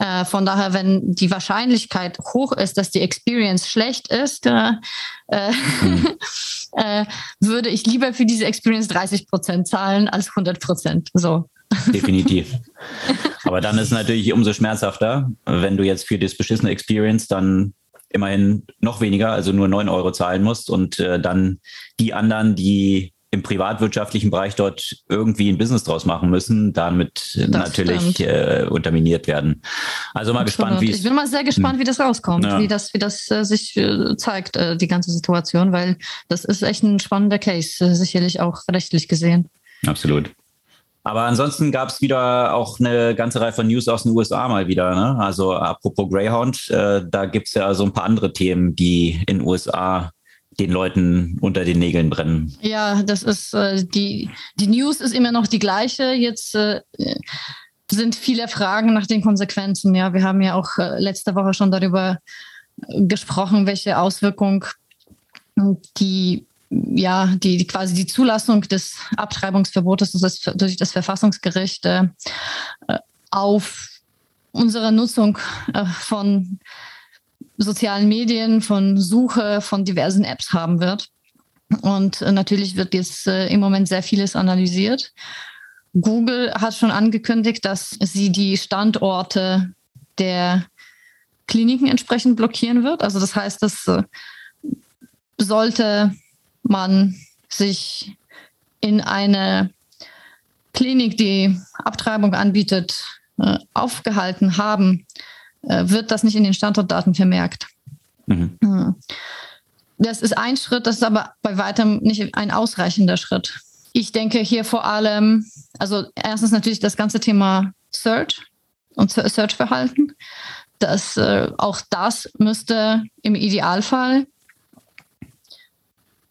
Ja. Äh, von daher, wenn die Wahrscheinlichkeit hoch ist, dass die Experience schlecht ist, äh, mhm. äh, würde ich lieber für diese Experience 30 Prozent zahlen als 100 Prozent. So. Definitiv. Aber dann ist es natürlich umso schmerzhafter, wenn du jetzt für das beschissene Experience dann immerhin noch weniger, also nur 9 Euro zahlen musst und äh, dann die anderen, die im privatwirtschaftlichen Bereich dort irgendwie ein Business draus machen müssen, damit das natürlich äh, unterminiert werden. Also mal Absolut. gespannt, wie. Ich bin mal sehr gespannt, hm. wie das rauskommt, ja. wie das, wie das äh, sich äh, zeigt, äh, die ganze Situation, weil das ist echt ein spannender Case, äh, sicherlich auch rechtlich gesehen. Absolut. Aber ansonsten gab es wieder auch eine ganze Reihe von News aus den USA mal wieder. Ne? Also apropos Greyhound, äh, da gibt es ja so ein paar andere Themen, die in den USA den Leuten unter den Nägeln brennen. Ja, das ist äh, die, die News ist immer noch die gleiche. Jetzt äh, sind viele Fragen nach den Konsequenzen. Ja, wir haben ja auch äh, letzte Woche schon darüber gesprochen, welche Auswirkungen die ja, die, die, quasi die Zulassung des Abtreibungsverbotes durch das, durch das Verfassungsgericht äh, auf unsere Nutzung äh, von sozialen Medien, von Suche, von diversen Apps haben wird. Und äh, natürlich wird jetzt äh, im Moment sehr vieles analysiert. Google hat schon angekündigt, dass sie die Standorte der Kliniken entsprechend blockieren wird. Also das heißt, dass äh, sollte man sich in eine Klinik, die Abtreibung anbietet, aufgehalten haben, äh, wird das nicht in den Standortdaten vermerkt. Mhm. Hm. Das ist ein Schritt, das ist aber bei weitem nicht ein ausreichender Schritt. Ich denke hier vor allem, also erstens natürlich das ganze Thema Search und Search-Verhalten. Das, äh, auch das müsste im Idealfall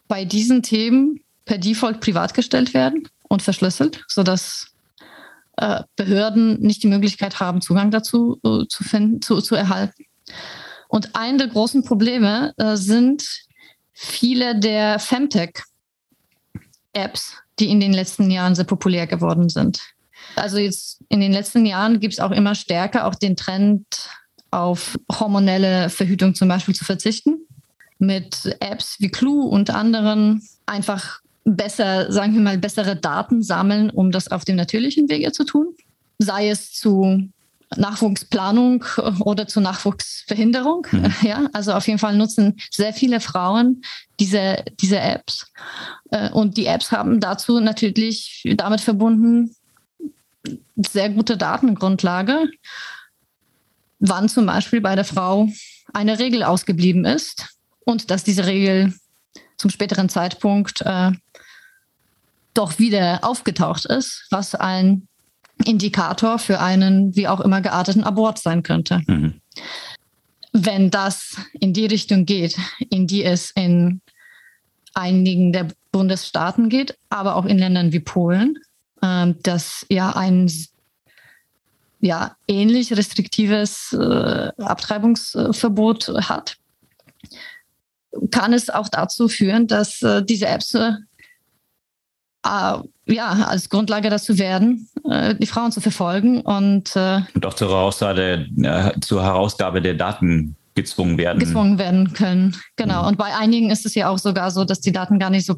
bei diesen Themen per Default privat gestellt werden und verschlüsselt, sodass äh, Behörden nicht die Möglichkeit haben, Zugang dazu äh, zu, finden, zu, zu erhalten. Und ein der großen Probleme äh, sind viele der Femtech-Apps, die in den letzten Jahren sehr populär geworden sind. Also jetzt in den letzten Jahren gibt es auch immer stärker auch den Trend, auf hormonelle Verhütung zum Beispiel zu verzichten. Mit Apps wie Clue und anderen einfach besser, sagen wir mal, bessere Daten sammeln, um das auf dem natürlichen Wege zu tun. Sei es zu Nachwuchsplanung oder zur Nachwuchsverhinderung. Mhm. Ja, also auf jeden Fall nutzen sehr viele Frauen diese, diese Apps. Äh, und die Apps haben dazu natürlich damit verbunden sehr gute Datengrundlage, wann zum Beispiel bei der Frau eine Regel ausgeblieben ist und dass diese Regel zum späteren Zeitpunkt äh, doch wieder aufgetaucht ist, was ein Indikator für einen wie auch immer gearteten Abort sein könnte. Mhm. Wenn das in die Richtung geht, in die es in einigen der Bundesstaaten geht, aber auch in Ländern wie Polen, äh, das ja ein ja, ähnlich restriktives äh, Abtreibungsverbot hat, kann es auch dazu führen, dass äh, diese Apps äh, äh, ja, als Grundlage dazu werden, äh, die Frauen zu verfolgen und, äh, und auch zur Herausgabe, zur Herausgabe der Daten gezwungen werden. Gezwungen werden können, genau. Mhm. Und bei einigen ist es ja auch sogar so, dass die Daten gar nicht so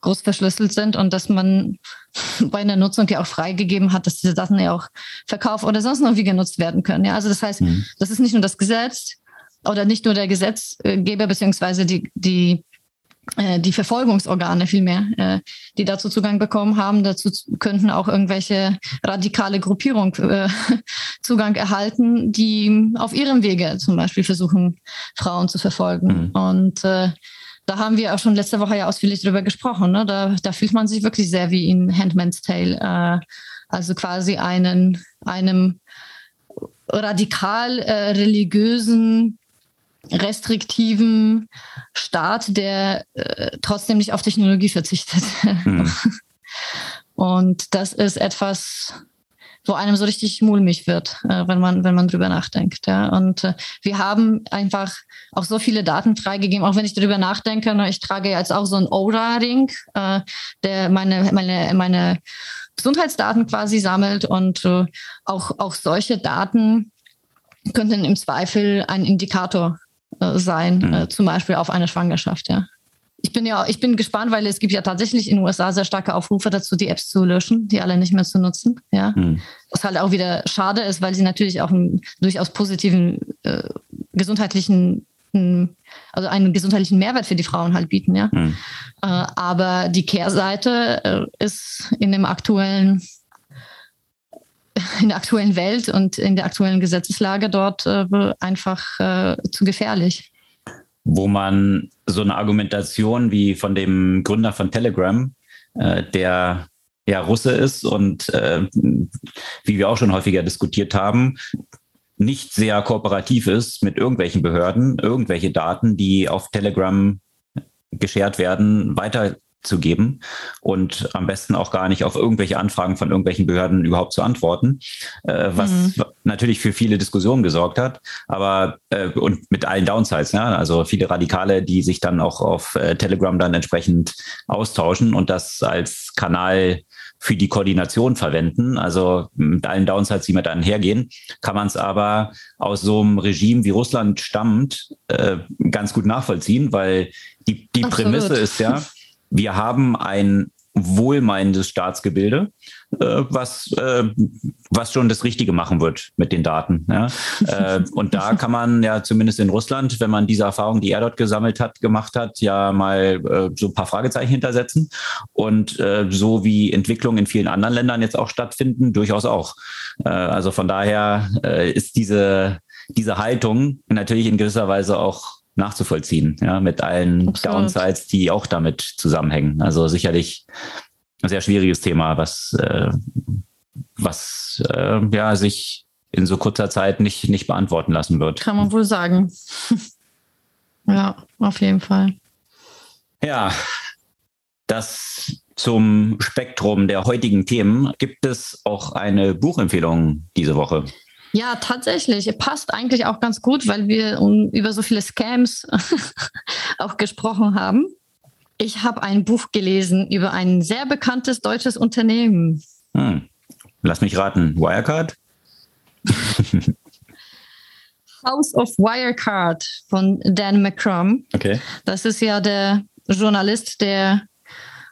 groß verschlüsselt sind und dass man bei einer Nutzung ja auch freigegeben hat, dass diese Daten ja auch verkauft oder sonst noch wie genutzt werden können. Ja, also das heißt, mhm. das ist nicht nur das Gesetz oder nicht nur der Gesetzgeber beziehungsweise die, die äh, die Verfolgungsorgane vielmehr, äh, die dazu Zugang bekommen haben. Dazu könnten auch irgendwelche radikale Gruppierungen äh, Zugang erhalten, die auf ihrem Wege zum Beispiel versuchen, Frauen zu verfolgen. Mhm. Und äh, da haben wir auch schon letzte Woche ja ausführlich drüber gesprochen. Ne? Da, da fühlt man sich wirklich sehr wie in Handman's Tale. Äh, also quasi einen, einem radikal äh, religiösen restriktiven Staat, der äh, trotzdem nicht auf Technologie verzichtet. Mhm. Und das ist etwas, wo einem so richtig mulmig wird, äh, wenn man wenn man drüber nachdenkt. Ja. Und äh, wir haben einfach auch so viele Daten freigegeben, auch wenn ich darüber nachdenke. Ne, ich trage jetzt auch so einen Oura-Ring, äh, der meine meine meine Gesundheitsdaten quasi sammelt und äh, auch auch solche Daten könnten im Zweifel ein Indikator äh, sein, mhm. äh, zum Beispiel auf eine Schwangerschaft, ja. Ich bin ja, ich bin gespannt, weil es gibt ja tatsächlich in den USA sehr starke Aufrufe dazu, die Apps zu löschen, die alle nicht mehr zu nutzen, ja. Mhm. Was halt auch wieder schade ist, weil sie natürlich auch einen durchaus positiven äh, gesundheitlichen also einen gesundheitlichen Mehrwert für die Frauen halt bieten, ja. Mhm. Äh, aber die Kehrseite äh, ist in dem aktuellen in der aktuellen Welt und in der aktuellen Gesetzeslage dort äh, einfach äh, zu gefährlich. Wo man so eine Argumentation wie von dem Gründer von Telegram, äh, der ja Russe ist und äh, wie wir auch schon häufiger diskutiert haben, nicht sehr kooperativ ist mit irgendwelchen Behörden, irgendwelche Daten, die auf Telegram geschert werden, weiter zu geben und am besten auch gar nicht auf irgendwelche Anfragen von irgendwelchen Behörden überhaupt zu antworten, äh, was mhm. natürlich für viele Diskussionen gesorgt hat, aber äh, und mit allen Downsides, ja, also viele Radikale, die sich dann auch auf äh, Telegram dann entsprechend austauschen und das als Kanal für die Koordination verwenden. Also mit allen Downsides, die mit dann hergehen, kann man es aber aus so einem Regime wie Russland stammt äh, ganz gut nachvollziehen, weil die, die Prämisse ist ja, wir haben ein wohlmeinendes Staatsgebilde, äh, was, äh, was schon das Richtige machen wird mit den Daten. Ja? äh, und da kann man ja zumindest in Russland, wenn man diese Erfahrung, die er dort gesammelt hat, gemacht hat, ja mal äh, so ein paar Fragezeichen hintersetzen. Und äh, so wie Entwicklungen in vielen anderen Ländern jetzt auch stattfinden, durchaus auch. Äh, also von daher ist diese, diese Haltung natürlich in gewisser Weise auch nachzuvollziehen, ja, mit allen Absolut. Downsides, die auch damit zusammenhängen. Also sicherlich ein sehr schwieriges Thema, was, äh, was äh, ja, sich in so kurzer Zeit nicht, nicht beantworten lassen wird. Kann man wohl sagen. ja, auf jeden Fall. Ja, das zum Spektrum der heutigen Themen. Gibt es auch eine Buchempfehlung diese Woche? Ja, tatsächlich. Passt eigentlich auch ganz gut, weil wir über so viele Scams auch gesprochen haben. Ich habe ein Buch gelesen über ein sehr bekanntes deutsches Unternehmen. Hm. Lass mich raten. Wirecard? House of Wirecard von Dan McCrum. Okay. Das ist ja der Journalist, der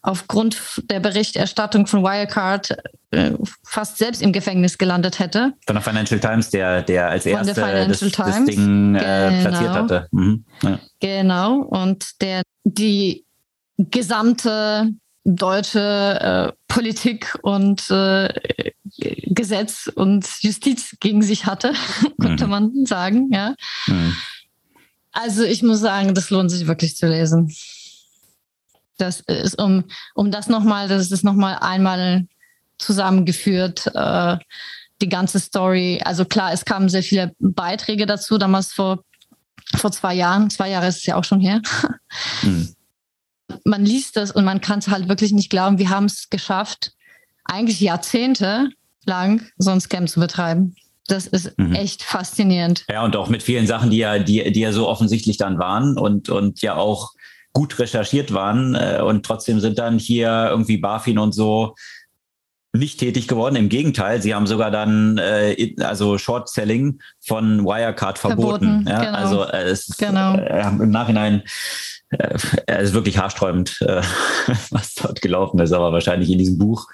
aufgrund der Berichterstattung von Wirecard äh, fast selbst im Gefängnis gelandet hätte. Von der Financial Times, der, der als erster das, das, Ding äh, genau. platziert hatte. Mhm. Ja. Genau, und der die gesamte deutsche äh, Politik und äh, Gesetz und Justiz gegen sich hatte, könnte mhm. man sagen, ja. Mhm. Also ich muss sagen, das lohnt sich wirklich zu lesen. Das ist, um, um das nochmal, das ist nochmal einmal zusammengeführt, äh, die ganze Story. Also klar, es kamen sehr viele Beiträge dazu, damals vor, vor zwei Jahren. Zwei Jahre ist es ja auch schon her. Mhm. Man liest das und man kann es halt wirklich nicht glauben. Wir haben es geschafft, eigentlich Jahrzehnte lang so ein Scam zu betreiben. Das ist mhm. echt faszinierend. Ja, und auch mit vielen Sachen, die ja, die, die ja so offensichtlich dann waren und, und ja auch gut recherchiert waren. Äh, und trotzdem sind dann hier irgendwie BaFin und so nicht tätig geworden. Im Gegenteil, sie haben sogar dann äh, also Short Selling von Wirecard verboten. verboten ja? genau. Also äh, es ist genau. äh, im Nachhinein äh, er ist wirklich haarsträubend, äh, was dort gelaufen ist, aber wahrscheinlich in diesem Buch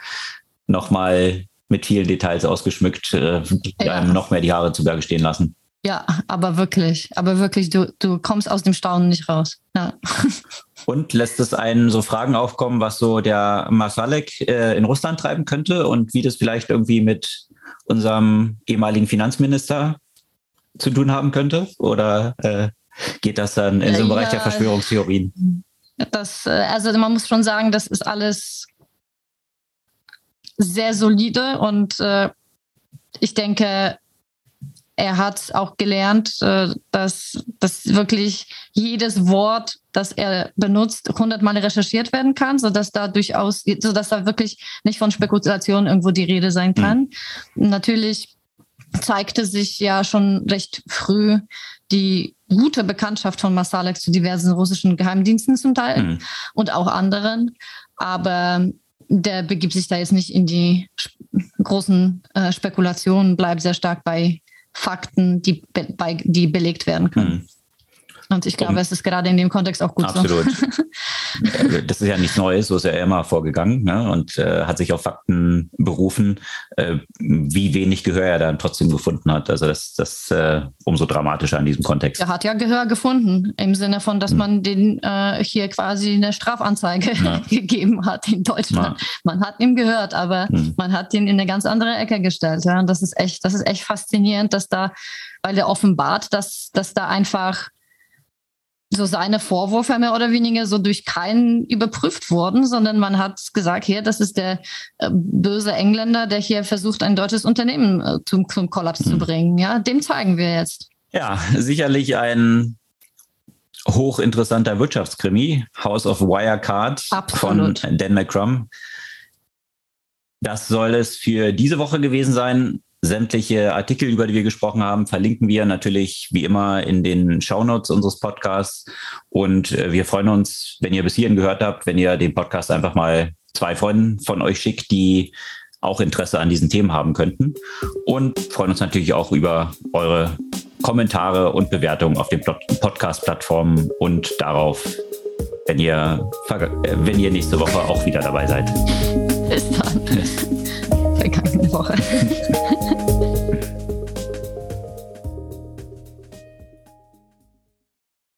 nochmal mit vielen Details ausgeschmückt, äh, die ja. einem noch mehr die Haare zu Berge stehen lassen. Ja, aber wirklich, aber wirklich, du, du kommst aus dem Staunen nicht raus. Ja. Und lässt es einen so Fragen aufkommen, was so der Masalek äh, in Russland treiben könnte und wie das vielleicht irgendwie mit unserem ehemaligen Finanzminister zu tun haben könnte? Oder äh, geht das dann in so einen ja, Bereich der Verschwörungstheorien? Das, äh, also man muss schon sagen, das ist alles sehr solide und äh, ich denke, er hat auch gelernt, äh, dass, dass wirklich jedes Wort, das er benutzt, hundertmal recherchiert werden kann, sodass da durchaus, sodass da wirklich nicht von Spekulation irgendwo die Rede sein kann. Mhm. Natürlich zeigte sich ja schon recht früh die gute Bekanntschaft von Masalek zu diversen russischen Geheimdiensten zum Teil mhm. und auch anderen. Aber der begibt sich da jetzt nicht in die großen äh, Spekulationen, bleibt sehr stark bei Fakten, die, be die belegt werden können. Mhm. Und ich glaube, um, es ist gerade in dem Kontext auch gut absolut. so. Äh, das ist ja nichts Neues, so ist er immer vorgegangen ne? und äh, hat sich auf Fakten berufen, äh, wie wenig Gehör er dann trotzdem gefunden hat. Also das, das äh, umso dramatischer in diesem Kontext. Er hat ja Gehör gefunden, im Sinne von, dass hm. man den äh, hier quasi eine Strafanzeige ja. gegeben hat in Deutschland. Ja. Man hat ihm gehört, aber hm. man hat ihn in eine ganz andere Ecke gestellt. Ja? Und das ist echt, das ist echt faszinierend, dass da, weil er offenbart, dass, dass da einfach so seine Vorwürfe mehr oder weniger so durch keinen überprüft wurden, sondern man hat gesagt, hier, das ist der äh, böse Engländer, der hier versucht, ein deutsches Unternehmen äh, zum, zum Kollaps hm. zu bringen. Ja, dem zeigen wir jetzt. Ja, sicherlich ein hochinteressanter Wirtschaftskrimi, House of Wirecard Absolut. von Dan McCrum. Das soll es für diese Woche gewesen sein. Sämtliche Artikel, über die wir gesprochen haben, verlinken wir natürlich wie immer in den Shownotes unseres Podcasts. Und äh, wir freuen uns, wenn ihr bis hierhin gehört habt, wenn ihr den Podcast einfach mal zwei Freunden von euch schickt, die auch Interesse an diesen Themen haben könnten. Und freuen uns natürlich auch über eure Kommentare und Bewertungen auf den Podcast-Plattformen und darauf, wenn ihr, äh, wenn ihr nächste Woche auch wieder dabei seid. Bis dann. Vergangene Woche.